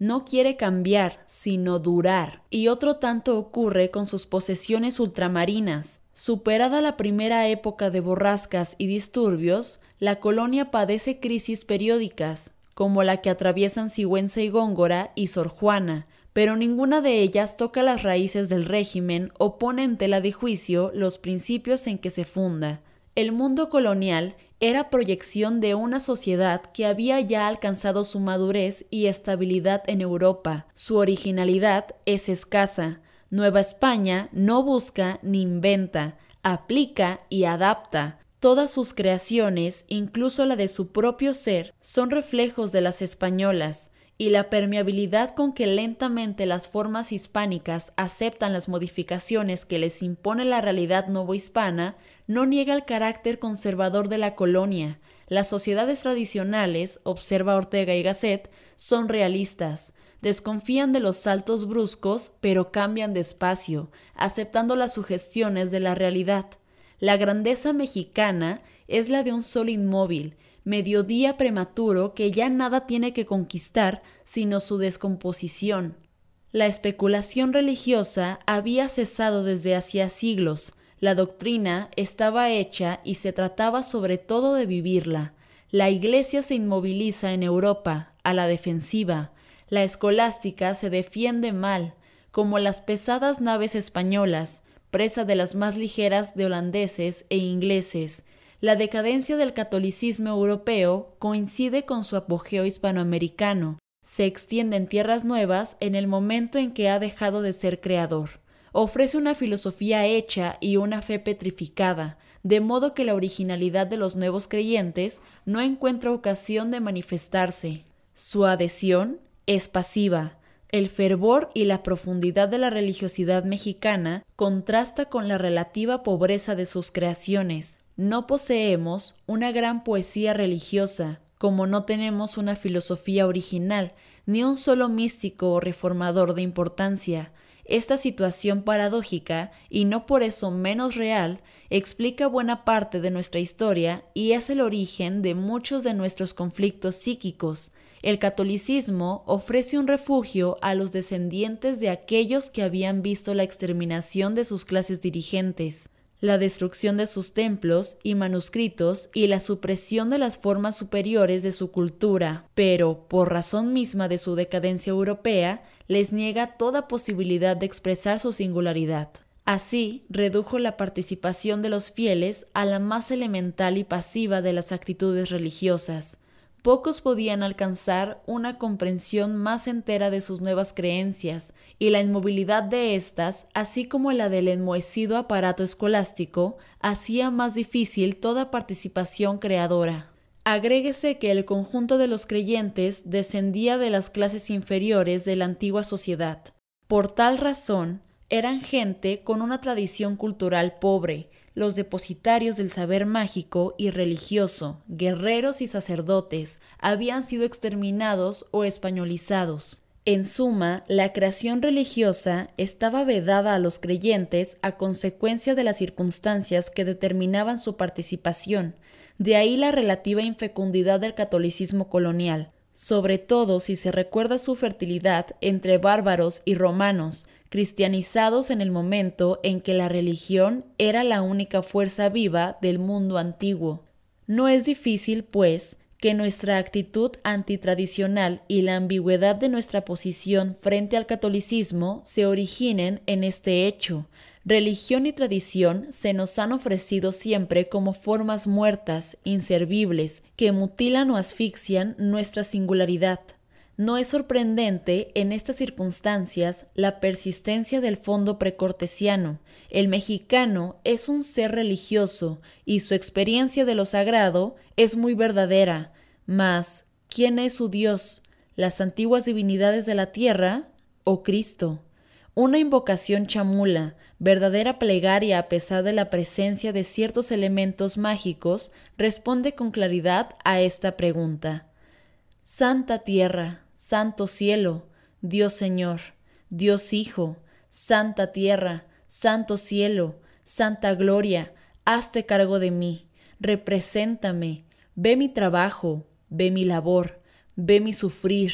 no quiere cambiar, sino durar. Y otro tanto ocurre con sus posesiones ultramarinas. Superada la primera época de borrascas y disturbios, la colonia padece crisis periódicas, como la que atraviesan Sigüenza y Góngora y Sor Juana, pero ninguna de ellas toca las raíces del régimen o pone en tela de juicio los principios en que se funda. El mundo colonial era proyección de una sociedad que había ya alcanzado su madurez y estabilidad en Europa. Su originalidad es escasa. Nueva España no busca ni inventa, aplica y adapta. Todas sus creaciones, incluso la de su propio ser, son reflejos de las españolas y la permeabilidad con que lentamente las formas hispánicas aceptan las modificaciones que les impone la realidad novohispana no niega el carácter conservador de la colonia. Las sociedades tradicionales, observa Ortega y Gasset, son realistas, desconfían de los saltos bruscos, pero cambian despacio, aceptando las sugestiones de la realidad. La grandeza mexicana es la de un sol inmóvil, mediodía prematuro que ya nada tiene que conquistar sino su descomposición. La especulación religiosa había cesado desde hacía siglos, la doctrina estaba hecha y se trataba sobre todo de vivirla. La Iglesia se inmoviliza en Europa, a la defensiva. La escolástica se defiende mal, como las pesadas naves españolas, presa de las más ligeras de holandeses e ingleses, la decadencia del catolicismo europeo coincide con su apogeo hispanoamericano. Se extiende en tierras nuevas en el momento en que ha dejado de ser creador. Ofrece una filosofía hecha y una fe petrificada, de modo que la originalidad de los nuevos creyentes no encuentra ocasión de manifestarse. Su adhesión es pasiva. El fervor y la profundidad de la religiosidad mexicana contrasta con la relativa pobreza de sus creaciones, no poseemos una gran poesía religiosa, como no tenemos una filosofía original, ni un solo místico o reformador de importancia. Esta situación paradójica, y no por eso menos real, explica buena parte de nuestra historia y es el origen de muchos de nuestros conflictos psíquicos. El catolicismo ofrece un refugio a los descendientes de aquellos que habían visto la exterminación de sus clases dirigentes la destrucción de sus templos y manuscritos y la supresión de las formas superiores de su cultura, pero, por razón misma de su decadencia europea, les niega toda posibilidad de expresar su singularidad. Así, redujo la participación de los fieles a la más elemental y pasiva de las actitudes religiosas. Pocos podían alcanzar una comprensión más entera de sus nuevas creencias, y la inmovilidad de éstas, así como la del enmohecido aparato escolástico, hacía más difícil toda participación creadora. Agréguese que el conjunto de los creyentes descendía de las clases inferiores de la antigua sociedad. Por tal razón, eran gente con una tradición cultural pobre, los depositarios del saber mágico y religioso, guerreros y sacerdotes, habían sido exterminados o españolizados. En suma, la creación religiosa estaba vedada a los creyentes a consecuencia de las circunstancias que determinaban su participación, de ahí la relativa infecundidad del catolicismo colonial, sobre todo si se recuerda su fertilidad entre bárbaros y romanos, cristianizados en el momento en que la religión era la única fuerza viva del mundo antiguo. No es difícil, pues, que nuestra actitud antitradicional y la ambigüedad de nuestra posición frente al catolicismo se originen en este hecho. Religión y tradición se nos han ofrecido siempre como formas muertas, inservibles, que mutilan o asfixian nuestra singularidad. No es sorprendente en estas circunstancias la persistencia del fondo precortesiano. El mexicano es un ser religioso y su experiencia de lo sagrado es muy verdadera. Mas, ¿quién es su Dios? ¿Las antiguas divinidades de la tierra o Cristo? Una invocación chamula, verdadera plegaria a pesar de la presencia de ciertos elementos mágicos, responde con claridad a esta pregunta. Santa Tierra, Santo cielo, Dios Señor, Dios Hijo, Santa tierra, Santo cielo, Santa gloria, hazte cargo de mí, represéntame, ve mi trabajo, ve mi labor, ve mi sufrir,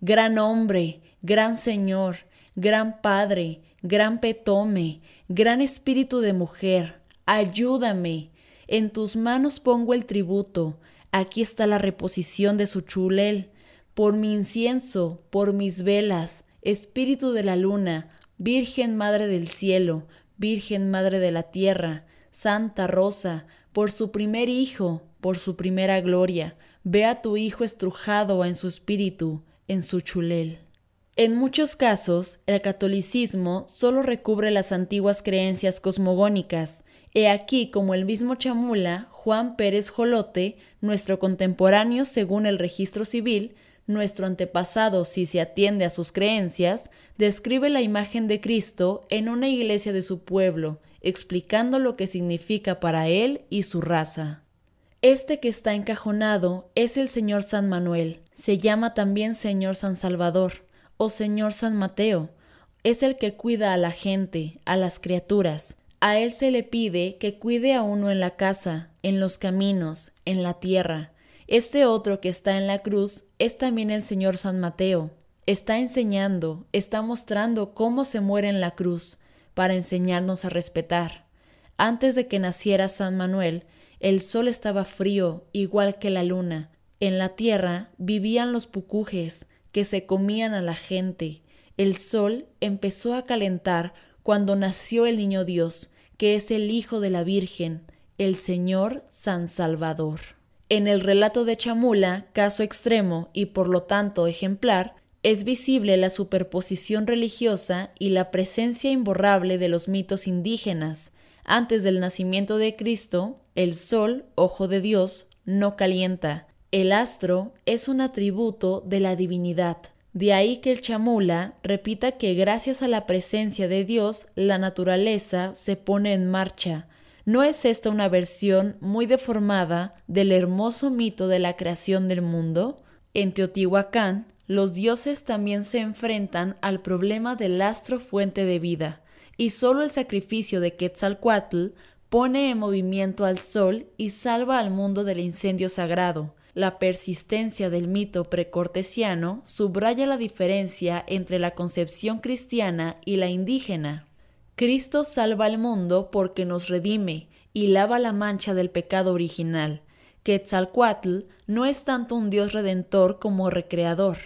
gran hombre, gran Señor, gran Padre, gran Petome, gran Espíritu de mujer, ayúdame, en tus manos pongo el tributo, aquí está la reposición de su chulel, por mi incienso, por mis velas, Espíritu de la luna, Virgen Madre del cielo, Virgen Madre de la tierra, Santa Rosa, por su primer Hijo, por su primera gloria, ve a tu Hijo estrujado en su espíritu, en su chulel. En muchos casos, el catolicismo solo recubre las antiguas creencias cosmogónicas. He aquí como el mismo Chamula, Juan Pérez Jolote, nuestro contemporáneo según el registro civil, nuestro antepasado, si se atiende a sus creencias, describe la imagen de Cristo en una iglesia de su pueblo, explicando lo que significa para él y su raza. Este que está encajonado es el Señor San Manuel, se llama también Señor San Salvador o Señor San Mateo, es el que cuida a la gente, a las criaturas. A él se le pide que cuide a uno en la casa, en los caminos, en la tierra, este otro que está en la cruz es también el Señor San Mateo. Está enseñando, está mostrando cómo se muere en la cruz, para enseñarnos a respetar. Antes de que naciera San Manuel, el sol estaba frío, igual que la luna. En la tierra vivían los pucujes, que se comían a la gente. El sol empezó a calentar cuando nació el niño Dios, que es el Hijo de la Virgen, el Señor San Salvador. En el relato de Chamula, caso extremo y por lo tanto ejemplar, es visible la superposición religiosa y la presencia imborrable de los mitos indígenas. Antes del nacimiento de Cristo, el sol, ojo de Dios, no calienta. El astro es un atributo de la divinidad. De ahí que el chamula repita que gracias a la presencia de Dios la naturaleza se pone en marcha, ¿No es esta una versión muy deformada del hermoso mito de la creación del mundo? En Teotihuacán, los dioses también se enfrentan al problema del astro fuente de vida, y solo el sacrificio de Quetzalcoatl pone en movimiento al sol y salva al mundo del incendio sagrado. La persistencia del mito precortesiano subraya la diferencia entre la concepción cristiana y la indígena. Cristo salva al mundo porque nos redime y lava la mancha del pecado original. Quetzalcoatl no es tanto un Dios redentor como recreador.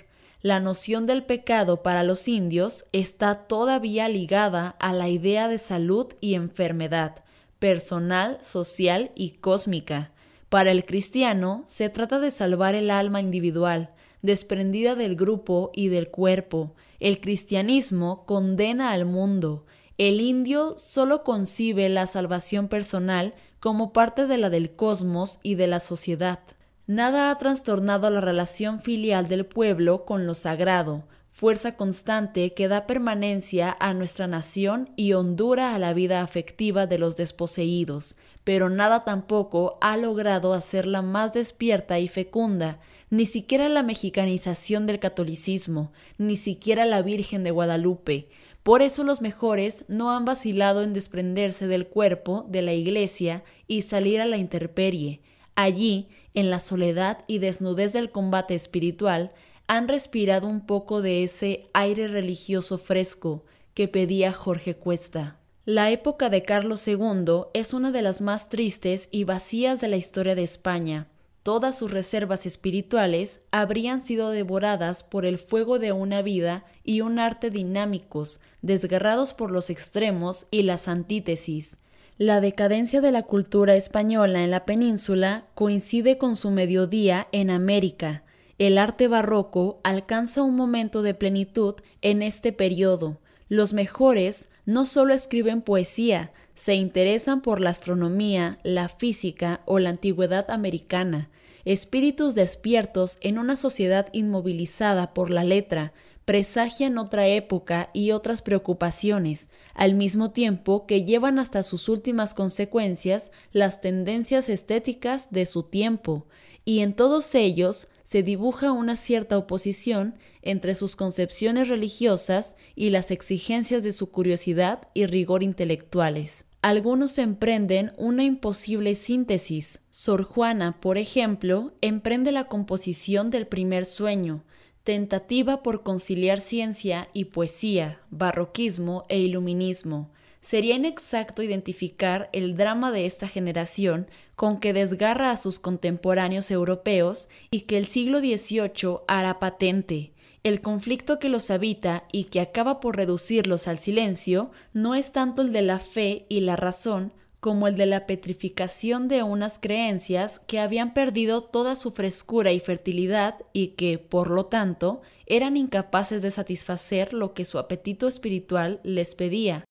La noción del pecado para los indios está todavía ligada a la idea de salud y enfermedad, personal, social y cósmica. Para el cristiano, se trata de salvar el alma individual, desprendida del grupo y del cuerpo. El cristianismo condena al mundo. El indio solo concibe la salvación personal como parte de la del cosmos y de la sociedad. Nada ha trastornado la relación filial del pueblo con lo sagrado, fuerza constante que da permanencia a nuestra nación y hondura a la vida afectiva de los desposeídos, pero nada tampoco ha logrado hacerla más despierta y fecunda, ni siquiera la mexicanización del catolicismo, ni siquiera la Virgen de Guadalupe. Por eso los mejores no han vacilado en desprenderse del cuerpo de la Iglesia y salir a la intemperie. Allí, en la soledad y desnudez del combate espiritual, han respirado un poco de ese aire religioso fresco que pedía Jorge Cuesta. La época de Carlos II es una de las más tristes y vacías de la historia de España. Todas sus reservas espirituales habrían sido devoradas por el fuego de una vida y un arte dinámicos, desgarrados por los extremos y las antítesis. La decadencia de la cultura española en la península coincide con su mediodía en América, el arte barroco alcanza un momento de plenitud en este periodo. Los mejores no solo escriben poesía, se interesan por la astronomía, la física o la antigüedad americana, espíritus despiertos en una sociedad inmovilizada por la letra, presagian otra época y otras preocupaciones, al mismo tiempo que llevan hasta sus últimas consecuencias las tendencias estéticas de su tiempo, y en todos ellos se dibuja una cierta oposición entre sus concepciones religiosas y las exigencias de su curiosidad y rigor intelectuales. Algunos emprenden una imposible síntesis. Sor Juana, por ejemplo, emprende la composición del primer sueño, tentativa por conciliar ciencia y poesía, barroquismo e iluminismo, sería inexacto identificar el drama de esta generación con que desgarra a sus contemporáneos europeos y que el siglo XVIII hará patente. El conflicto que los habita y que acaba por reducirlos al silencio no es tanto el de la fe y la razón como el de la petrificación de unas creencias que habían perdido toda su frescura y fertilidad y que, por lo tanto, eran incapaces de satisfacer lo que su apetito espiritual les pedía,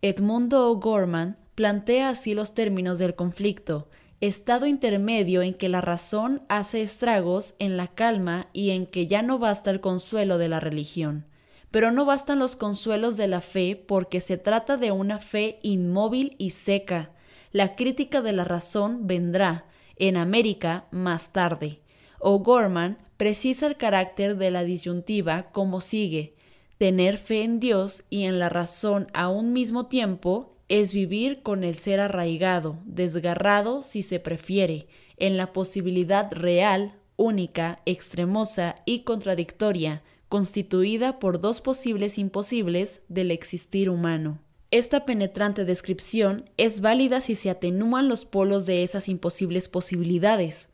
Edmundo O'Gorman plantea así los términos del conflicto, estado intermedio en que la razón hace estragos en la calma y en que ya no basta el consuelo de la religión. Pero no bastan los consuelos de la fe porque se trata de una fe inmóvil y seca. La crítica de la razón vendrá, en América, más tarde. O'Gorman precisa el carácter de la disyuntiva como sigue Tener fe en Dios y en la razón a un mismo tiempo es vivir con el ser arraigado, desgarrado si se prefiere, en la posibilidad real, única, extremosa y contradictoria, constituida por dos posibles imposibles del existir humano. Esta penetrante descripción es válida si se atenúan los polos de esas imposibles posibilidades,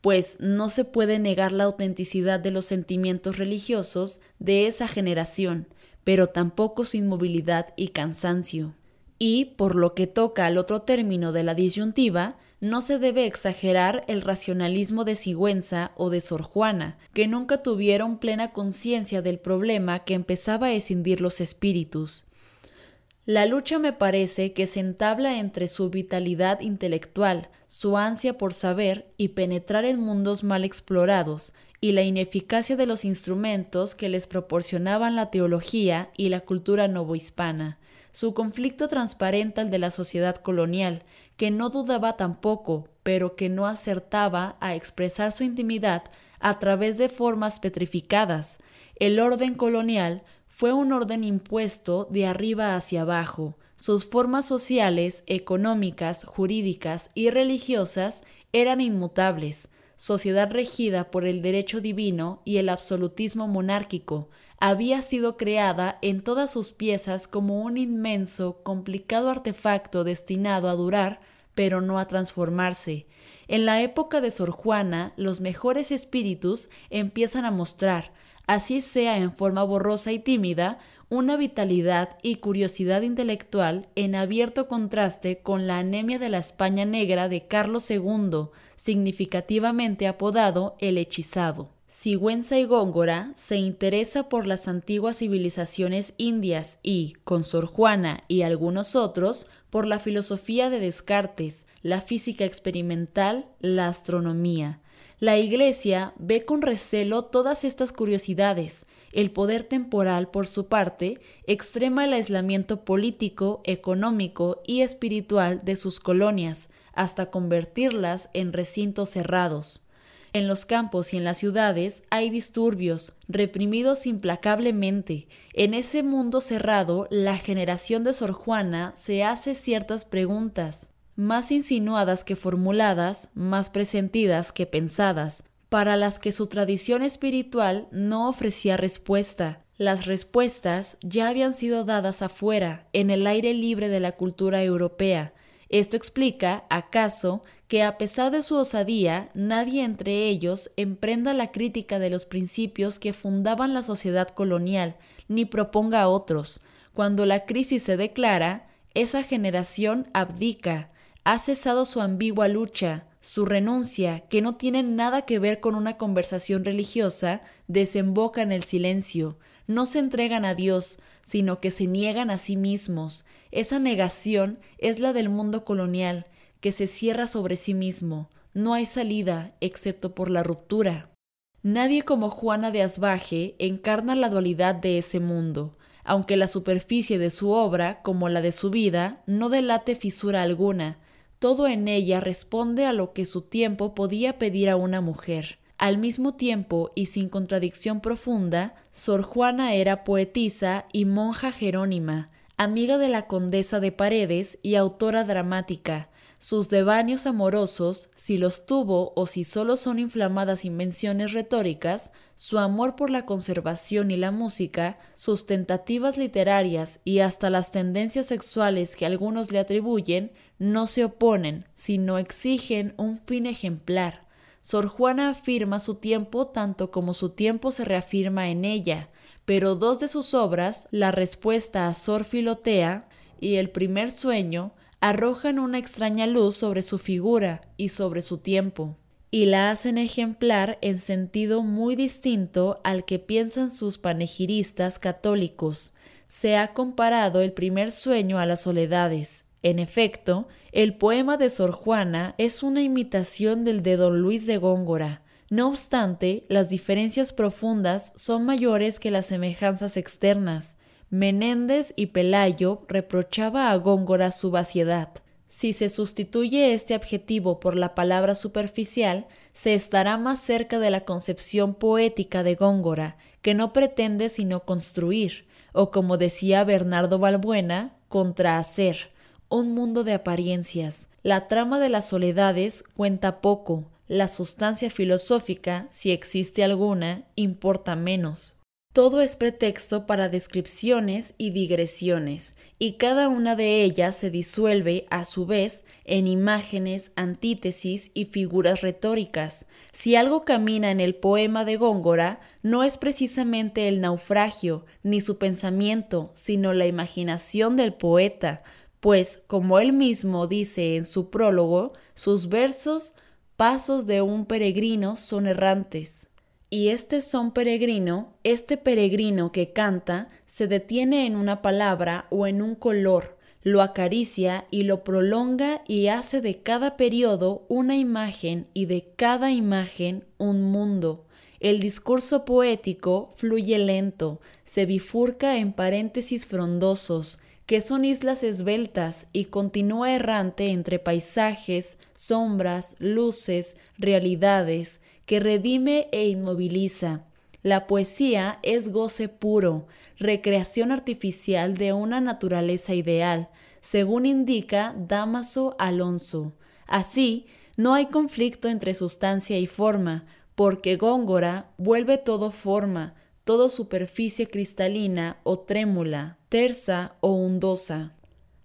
pues no se puede negar la autenticidad de los sentimientos religiosos de esa generación, pero tampoco su inmovilidad y cansancio. Y, por lo que toca al otro término de la disyuntiva, no se debe exagerar el racionalismo de Sigüenza o de Sor Juana, que nunca tuvieron plena conciencia del problema que empezaba a escindir los espíritus. La lucha me parece que se entabla entre su vitalidad intelectual, su ansia por saber y penetrar en mundos mal explorados, y la ineficacia de los instrumentos que les proporcionaban la teología y la cultura novohispana. Su conflicto transparenta el de la sociedad colonial, que no dudaba tampoco, pero que no acertaba a expresar su intimidad a través de formas petrificadas. El orden colonial fue un orden impuesto de arriba hacia abajo. Sus formas sociales, económicas, jurídicas y religiosas eran inmutables, sociedad regida por el derecho divino y el absolutismo monárquico, había sido creada en todas sus piezas como un inmenso, complicado artefacto destinado a durar, pero no a transformarse. En la época de Sor Juana, los mejores espíritus empiezan a mostrar, así sea en forma borrosa y tímida, una vitalidad y curiosidad intelectual en abierto contraste con la anemia de la España negra de Carlos II, significativamente apodado el hechizado. Sigüenza y Góngora se interesa por las antiguas civilizaciones indias y, con Sor Juana y algunos otros, por la filosofía de Descartes, la física experimental, la astronomía. La Iglesia ve con recelo todas estas curiosidades. El poder temporal, por su parte, extrema el aislamiento político, económico y espiritual de sus colonias, hasta convertirlas en recintos cerrados. En los campos y en las ciudades hay disturbios, reprimidos implacablemente. En ese mundo cerrado, la generación de Sor Juana se hace ciertas preguntas, más insinuadas que formuladas, más presentidas que pensadas, para las que su tradición espiritual no ofrecía respuesta. Las respuestas ya habían sido dadas afuera, en el aire libre de la cultura europea. Esto explica, acaso, que a pesar de su osadía, nadie entre ellos emprenda la crítica de los principios que fundaban la sociedad colonial, ni proponga otros. Cuando la crisis se declara, esa generación abdica, ha cesado su ambigua lucha, su renuncia, que no tiene nada que ver con una conversación religiosa, desemboca en el silencio. No se entregan a Dios, sino que se niegan a sí mismos. Esa negación es la del mundo colonial, que se cierra sobre sí mismo. No hay salida excepto por la ruptura. Nadie como Juana de Asbaje encarna la dualidad de ese mundo, aunque la superficie de su obra, como la de su vida, no delate fisura alguna, todo en ella responde a lo que su tiempo podía pedir a una mujer. Al mismo tiempo y sin contradicción profunda, Sor Juana era poetisa y monja jerónima, amiga de la condesa de Paredes y autora dramática, sus devaneos amorosos, si los tuvo o si solo son inflamadas invenciones retóricas, su amor por la conservación y la música, sus tentativas literarias y hasta las tendencias sexuales que algunos le atribuyen, no se oponen, sino exigen un fin ejemplar. Sor Juana afirma su tiempo tanto como su tiempo se reafirma en ella, pero dos de sus obras, La respuesta a Sor Filotea y El primer sueño, arrojan una extraña luz sobre su figura y sobre su tiempo, y la hacen ejemplar en sentido muy distinto al que piensan sus panegiristas católicos. Se ha comparado el primer sueño a las soledades. En efecto, el poema de Sor Juana es una imitación del de don Luis de Góngora. No obstante, las diferencias profundas son mayores que las semejanzas externas. Menéndez y Pelayo reprochaba a Góngora su vaciedad. Si se sustituye este adjetivo por la palabra superficial, se estará más cerca de la concepción poética de Góngora, que no pretende sino construir, o como decía Bernardo Balbuena, contrahacer, un mundo de apariencias. La trama de las soledades cuenta poco, la sustancia filosófica, si existe alguna, importa menos. Todo es pretexto para descripciones y digresiones, y cada una de ellas se disuelve, a su vez, en imágenes, antítesis y figuras retóricas. Si algo camina en el poema de Góngora, no es precisamente el naufragio, ni su pensamiento, sino la imaginación del poeta, pues, como él mismo dice en su prólogo, sus versos, pasos de un peregrino, son errantes y este son peregrino, este peregrino que canta, se detiene en una palabra o en un color, lo acaricia y lo prolonga y hace de cada periodo una imagen y de cada imagen un mundo. El discurso poético fluye lento, se bifurca en paréntesis frondosos, que son islas esbeltas y continúa errante entre paisajes, sombras, luces, realidades, que redime e inmoviliza. La poesía es goce puro, recreación artificial de una naturaleza ideal, según indica Damaso Alonso. Así, no hay conflicto entre sustancia y forma, porque Góngora vuelve todo forma, todo superficie cristalina o trémula, tersa o hundosa.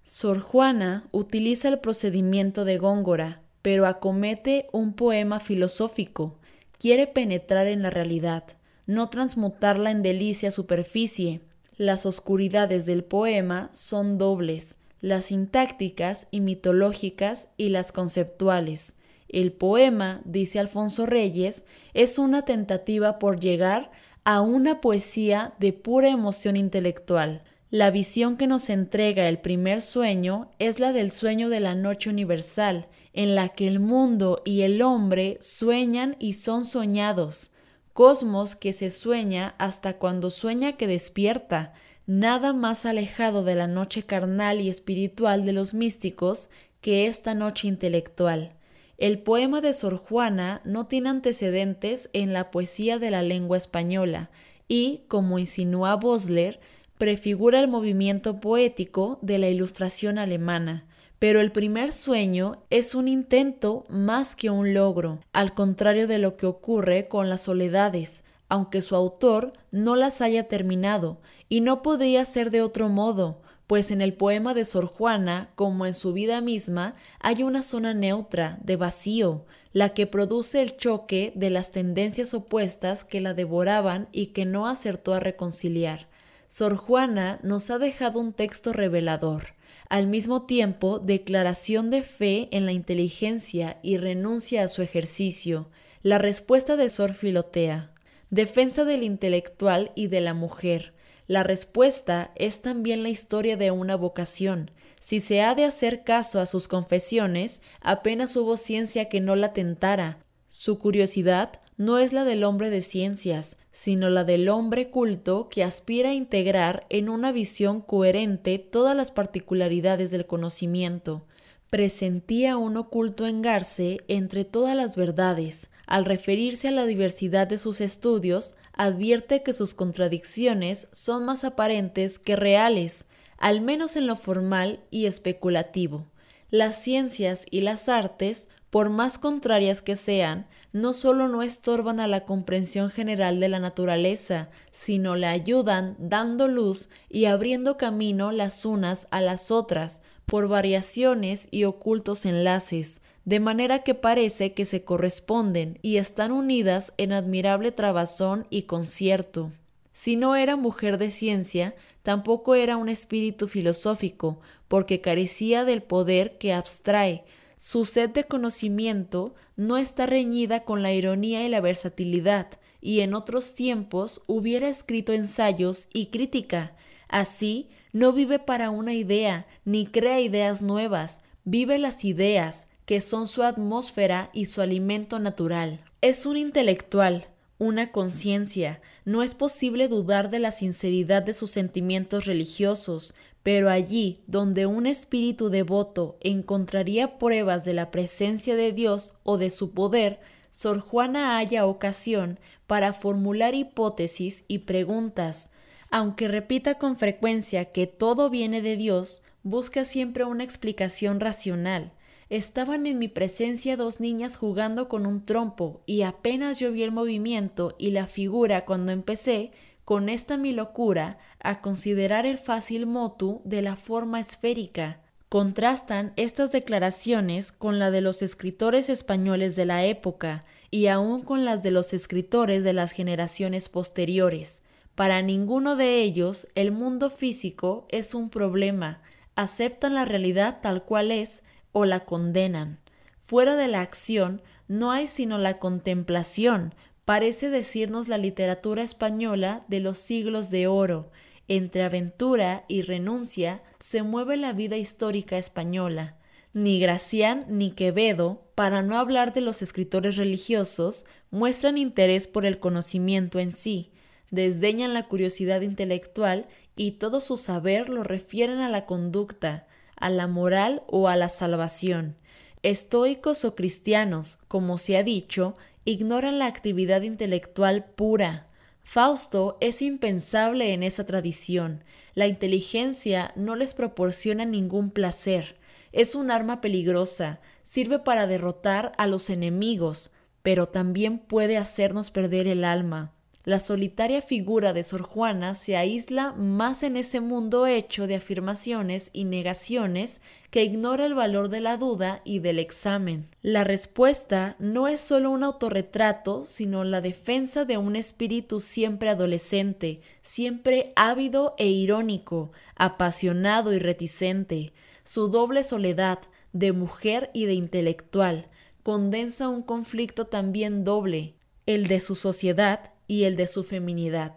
Sor Juana utiliza el procedimiento de Góngora, pero acomete un poema filosófico, Quiere penetrar en la realidad, no transmutarla en delicia superficie. Las oscuridades del poema son dobles, las sintácticas y mitológicas y las conceptuales. El poema, dice Alfonso Reyes, es una tentativa por llegar a una poesía de pura emoción intelectual. La visión que nos entrega el primer sueño es la del sueño de la noche universal, en la que el mundo y el hombre sueñan y son soñados, cosmos que se sueña hasta cuando sueña que despierta, nada más alejado de la noche carnal y espiritual de los místicos que esta noche intelectual. El poema de Sor Juana no tiene antecedentes en la poesía de la lengua española y, como insinúa Bosler, prefigura el movimiento poético de la Ilustración alemana. Pero el primer sueño es un intento más que un logro, al contrario de lo que ocurre con las soledades, aunque su autor no las haya terminado, y no podía ser de otro modo, pues en el poema de Sor Juana, como en su vida misma, hay una zona neutra, de vacío, la que produce el choque de las tendencias opuestas que la devoraban y que no acertó a reconciliar. Sor Juana nos ha dejado un texto revelador, al mismo tiempo declaración de fe en la inteligencia y renuncia a su ejercicio, la respuesta de Sor Filotea, defensa del intelectual y de la mujer, la respuesta es también la historia de una vocación. Si se ha de hacer caso a sus confesiones, apenas hubo ciencia que no la tentara. Su curiosidad no es la del hombre de ciencias, sino la del hombre culto que aspira a integrar en una visión coherente todas las particularidades del conocimiento. Presentía un oculto engarce entre todas las verdades. Al referirse a la diversidad de sus estudios, advierte que sus contradicciones son más aparentes que reales, al menos en lo formal y especulativo. Las ciencias y las artes, por más contrarias que sean, no solo no estorban a la comprensión general de la naturaleza, sino le ayudan dando luz y abriendo camino las unas a las otras por variaciones y ocultos enlaces, de manera que parece que se corresponden y están unidas en admirable trabazón y concierto. Si no era mujer de ciencia, tampoco era un espíritu filosófico, porque carecía del poder que abstrae. Su sed de conocimiento no está reñida con la ironía y la versatilidad, y en otros tiempos hubiera escrito ensayos y crítica. Así, no vive para una idea, ni crea ideas nuevas, vive las ideas, que son su atmósfera y su alimento natural. Es un intelectual, una conciencia, no es posible dudar de la sinceridad de sus sentimientos religiosos, pero allí donde un espíritu devoto encontraría pruebas de la presencia de Dios o de su poder, Sor Juana haya ocasión para formular hipótesis y preguntas. Aunque repita con frecuencia que todo viene de Dios, busca siempre una explicación racional. Estaban en mi presencia dos niñas jugando con un trompo, y apenas yo vi el movimiento y la figura cuando empecé, con esta mi locura, a considerar el fácil motu de la forma esférica. Contrastan estas declaraciones con la de los escritores españoles de la época y aun con las de los escritores de las generaciones posteriores. Para ninguno de ellos el mundo físico es un problema, aceptan la realidad tal cual es o la condenan. Fuera de la acción no hay sino la contemplación, parece decirnos la literatura española de los siglos de oro. Entre aventura y renuncia se mueve la vida histórica española. Ni Gracián ni Quevedo, para no hablar de los escritores religiosos, muestran interés por el conocimiento en sí, desdeñan la curiosidad intelectual y todo su saber lo refieren a la conducta, a la moral o a la salvación. Estoicos o cristianos, como se ha dicho, ignoran la actividad intelectual pura. Fausto es impensable en esa tradición. La inteligencia no les proporciona ningún placer. Es un arma peligrosa, sirve para derrotar a los enemigos, pero también puede hacernos perder el alma la solitaria figura de Sor Juana se aísla más en ese mundo hecho de afirmaciones y negaciones que ignora el valor de la duda y del examen. La respuesta no es solo un autorretrato, sino la defensa de un espíritu siempre adolescente, siempre ávido e irónico, apasionado y reticente, su doble soledad, de mujer y de intelectual, condensa un conflicto también doble, el de su sociedad y el de su feminidad.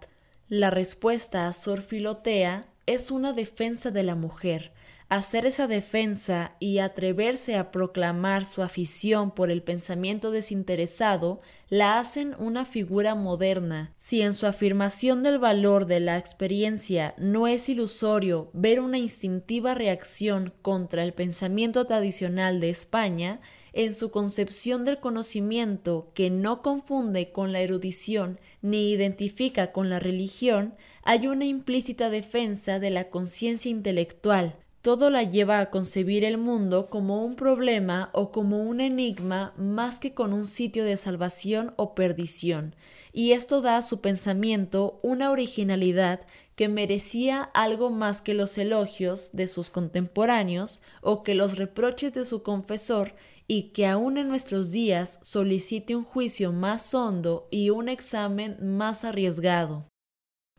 La respuesta a Sor Filotea es una defensa de la mujer, hacer esa defensa y atreverse a proclamar su afición por el pensamiento desinteresado la hacen una figura moderna. Si en su afirmación del valor de la experiencia no es ilusorio ver una instintiva reacción contra el pensamiento tradicional de España, en su concepción del conocimiento que no confunde con la erudición ni identifica con la religión, hay una implícita defensa de la conciencia intelectual, todo la lleva a concebir el mundo como un problema o como un enigma más que con un sitio de salvación o perdición, y esto da a su pensamiento una originalidad que merecía algo más que los elogios de sus contemporáneos o que los reproches de su confesor y que aún en nuestros días solicite un juicio más hondo y un examen más arriesgado.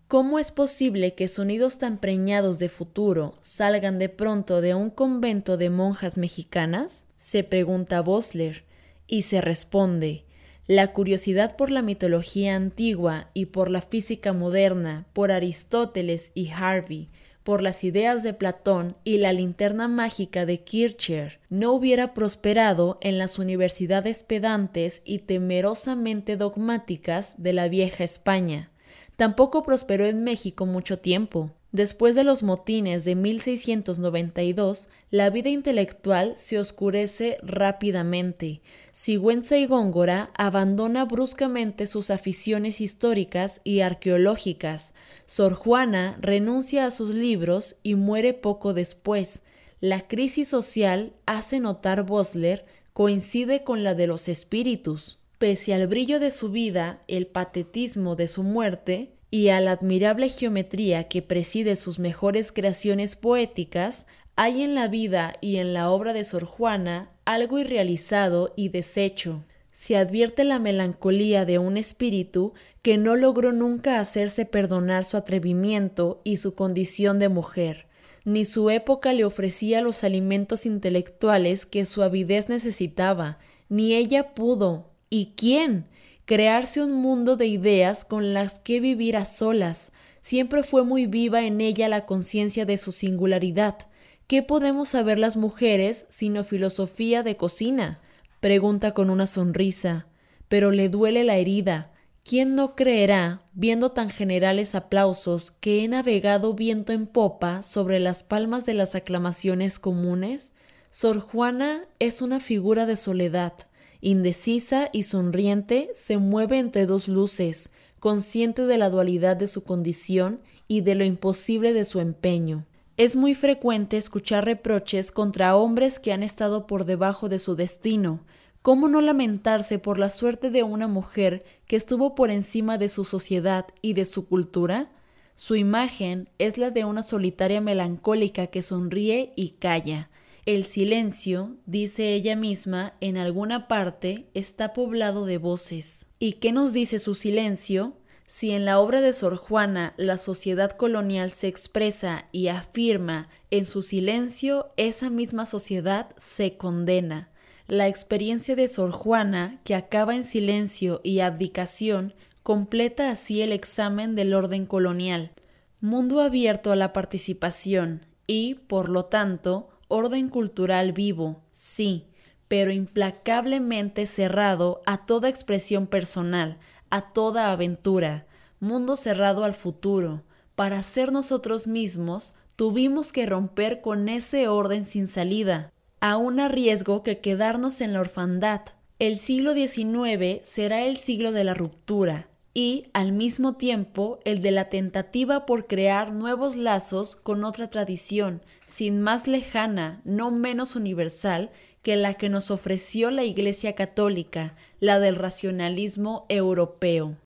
¿Cómo es posible que sonidos tan preñados de futuro salgan de pronto de un convento de monjas mexicanas? se pregunta Bosler, y se responde la curiosidad por la mitología antigua y por la física moderna, por Aristóteles y Harvey, por las ideas de Platón y la linterna mágica de Kircher, no hubiera prosperado en las universidades pedantes y temerosamente dogmáticas de la vieja España. Tampoco prosperó en México mucho tiempo. Después de los motines de 1692, la vida intelectual se oscurece rápidamente. Sigüenza y Góngora abandona bruscamente sus aficiones históricas y arqueológicas. Sor Juana renuncia a sus libros y muere poco después. La crisis social, hace notar Bosler, coincide con la de los espíritus. Pese al brillo de su vida, el patetismo de su muerte y a la admirable geometría que preside sus mejores creaciones poéticas, hay en la vida y en la obra de Sor Juana algo irrealizado y deshecho. Se advierte la melancolía de un espíritu que no logró nunca hacerse perdonar su atrevimiento y su condición de mujer, ni su época le ofrecía los alimentos intelectuales que su avidez necesitaba, ni ella pudo, ¿Y quién? Crearse un mundo de ideas con las que vivir a solas. Siempre fue muy viva en ella la conciencia de su singularidad. ¿Qué podemos saber las mujeres sino filosofía de cocina? pregunta con una sonrisa. Pero le duele la herida. ¿Quién no creerá, viendo tan generales aplausos, que he navegado viento en popa sobre las palmas de las aclamaciones comunes? Sor Juana es una figura de soledad indecisa y sonriente, se mueve entre dos luces, consciente de la dualidad de su condición y de lo imposible de su empeño. Es muy frecuente escuchar reproches contra hombres que han estado por debajo de su destino. ¿Cómo no lamentarse por la suerte de una mujer que estuvo por encima de su sociedad y de su cultura? Su imagen es la de una solitaria melancólica que sonríe y calla, el silencio, dice ella misma, en alguna parte está poblado de voces. ¿Y qué nos dice su silencio? Si en la obra de Sor Juana la sociedad colonial se expresa y afirma, en su silencio esa misma sociedad se condena. La experiencia de Sor Juana, que acaba en silencio y abdicación, completa así el examen del orden colonial. Mundo abierto a la participación y, por lo tanto, orden cultural vivo, sí, pero implacablemente cerrado a toda expresión personal, a toda aventura, mundo cerrado al futuro. Para ser nosotros mismos, tuvimos que romper con ese orden sin salida, a un riesgo que quedarnos en la orfandad. El siglo XIX será el siglo de la ruptura, y al mismo tiempo el de la tentativa por crear nuevos lazos con otra tradición, sin más lejana, no menos universal, que la que nos ofreció la Iglesia Católica, la del racionalismo europeo.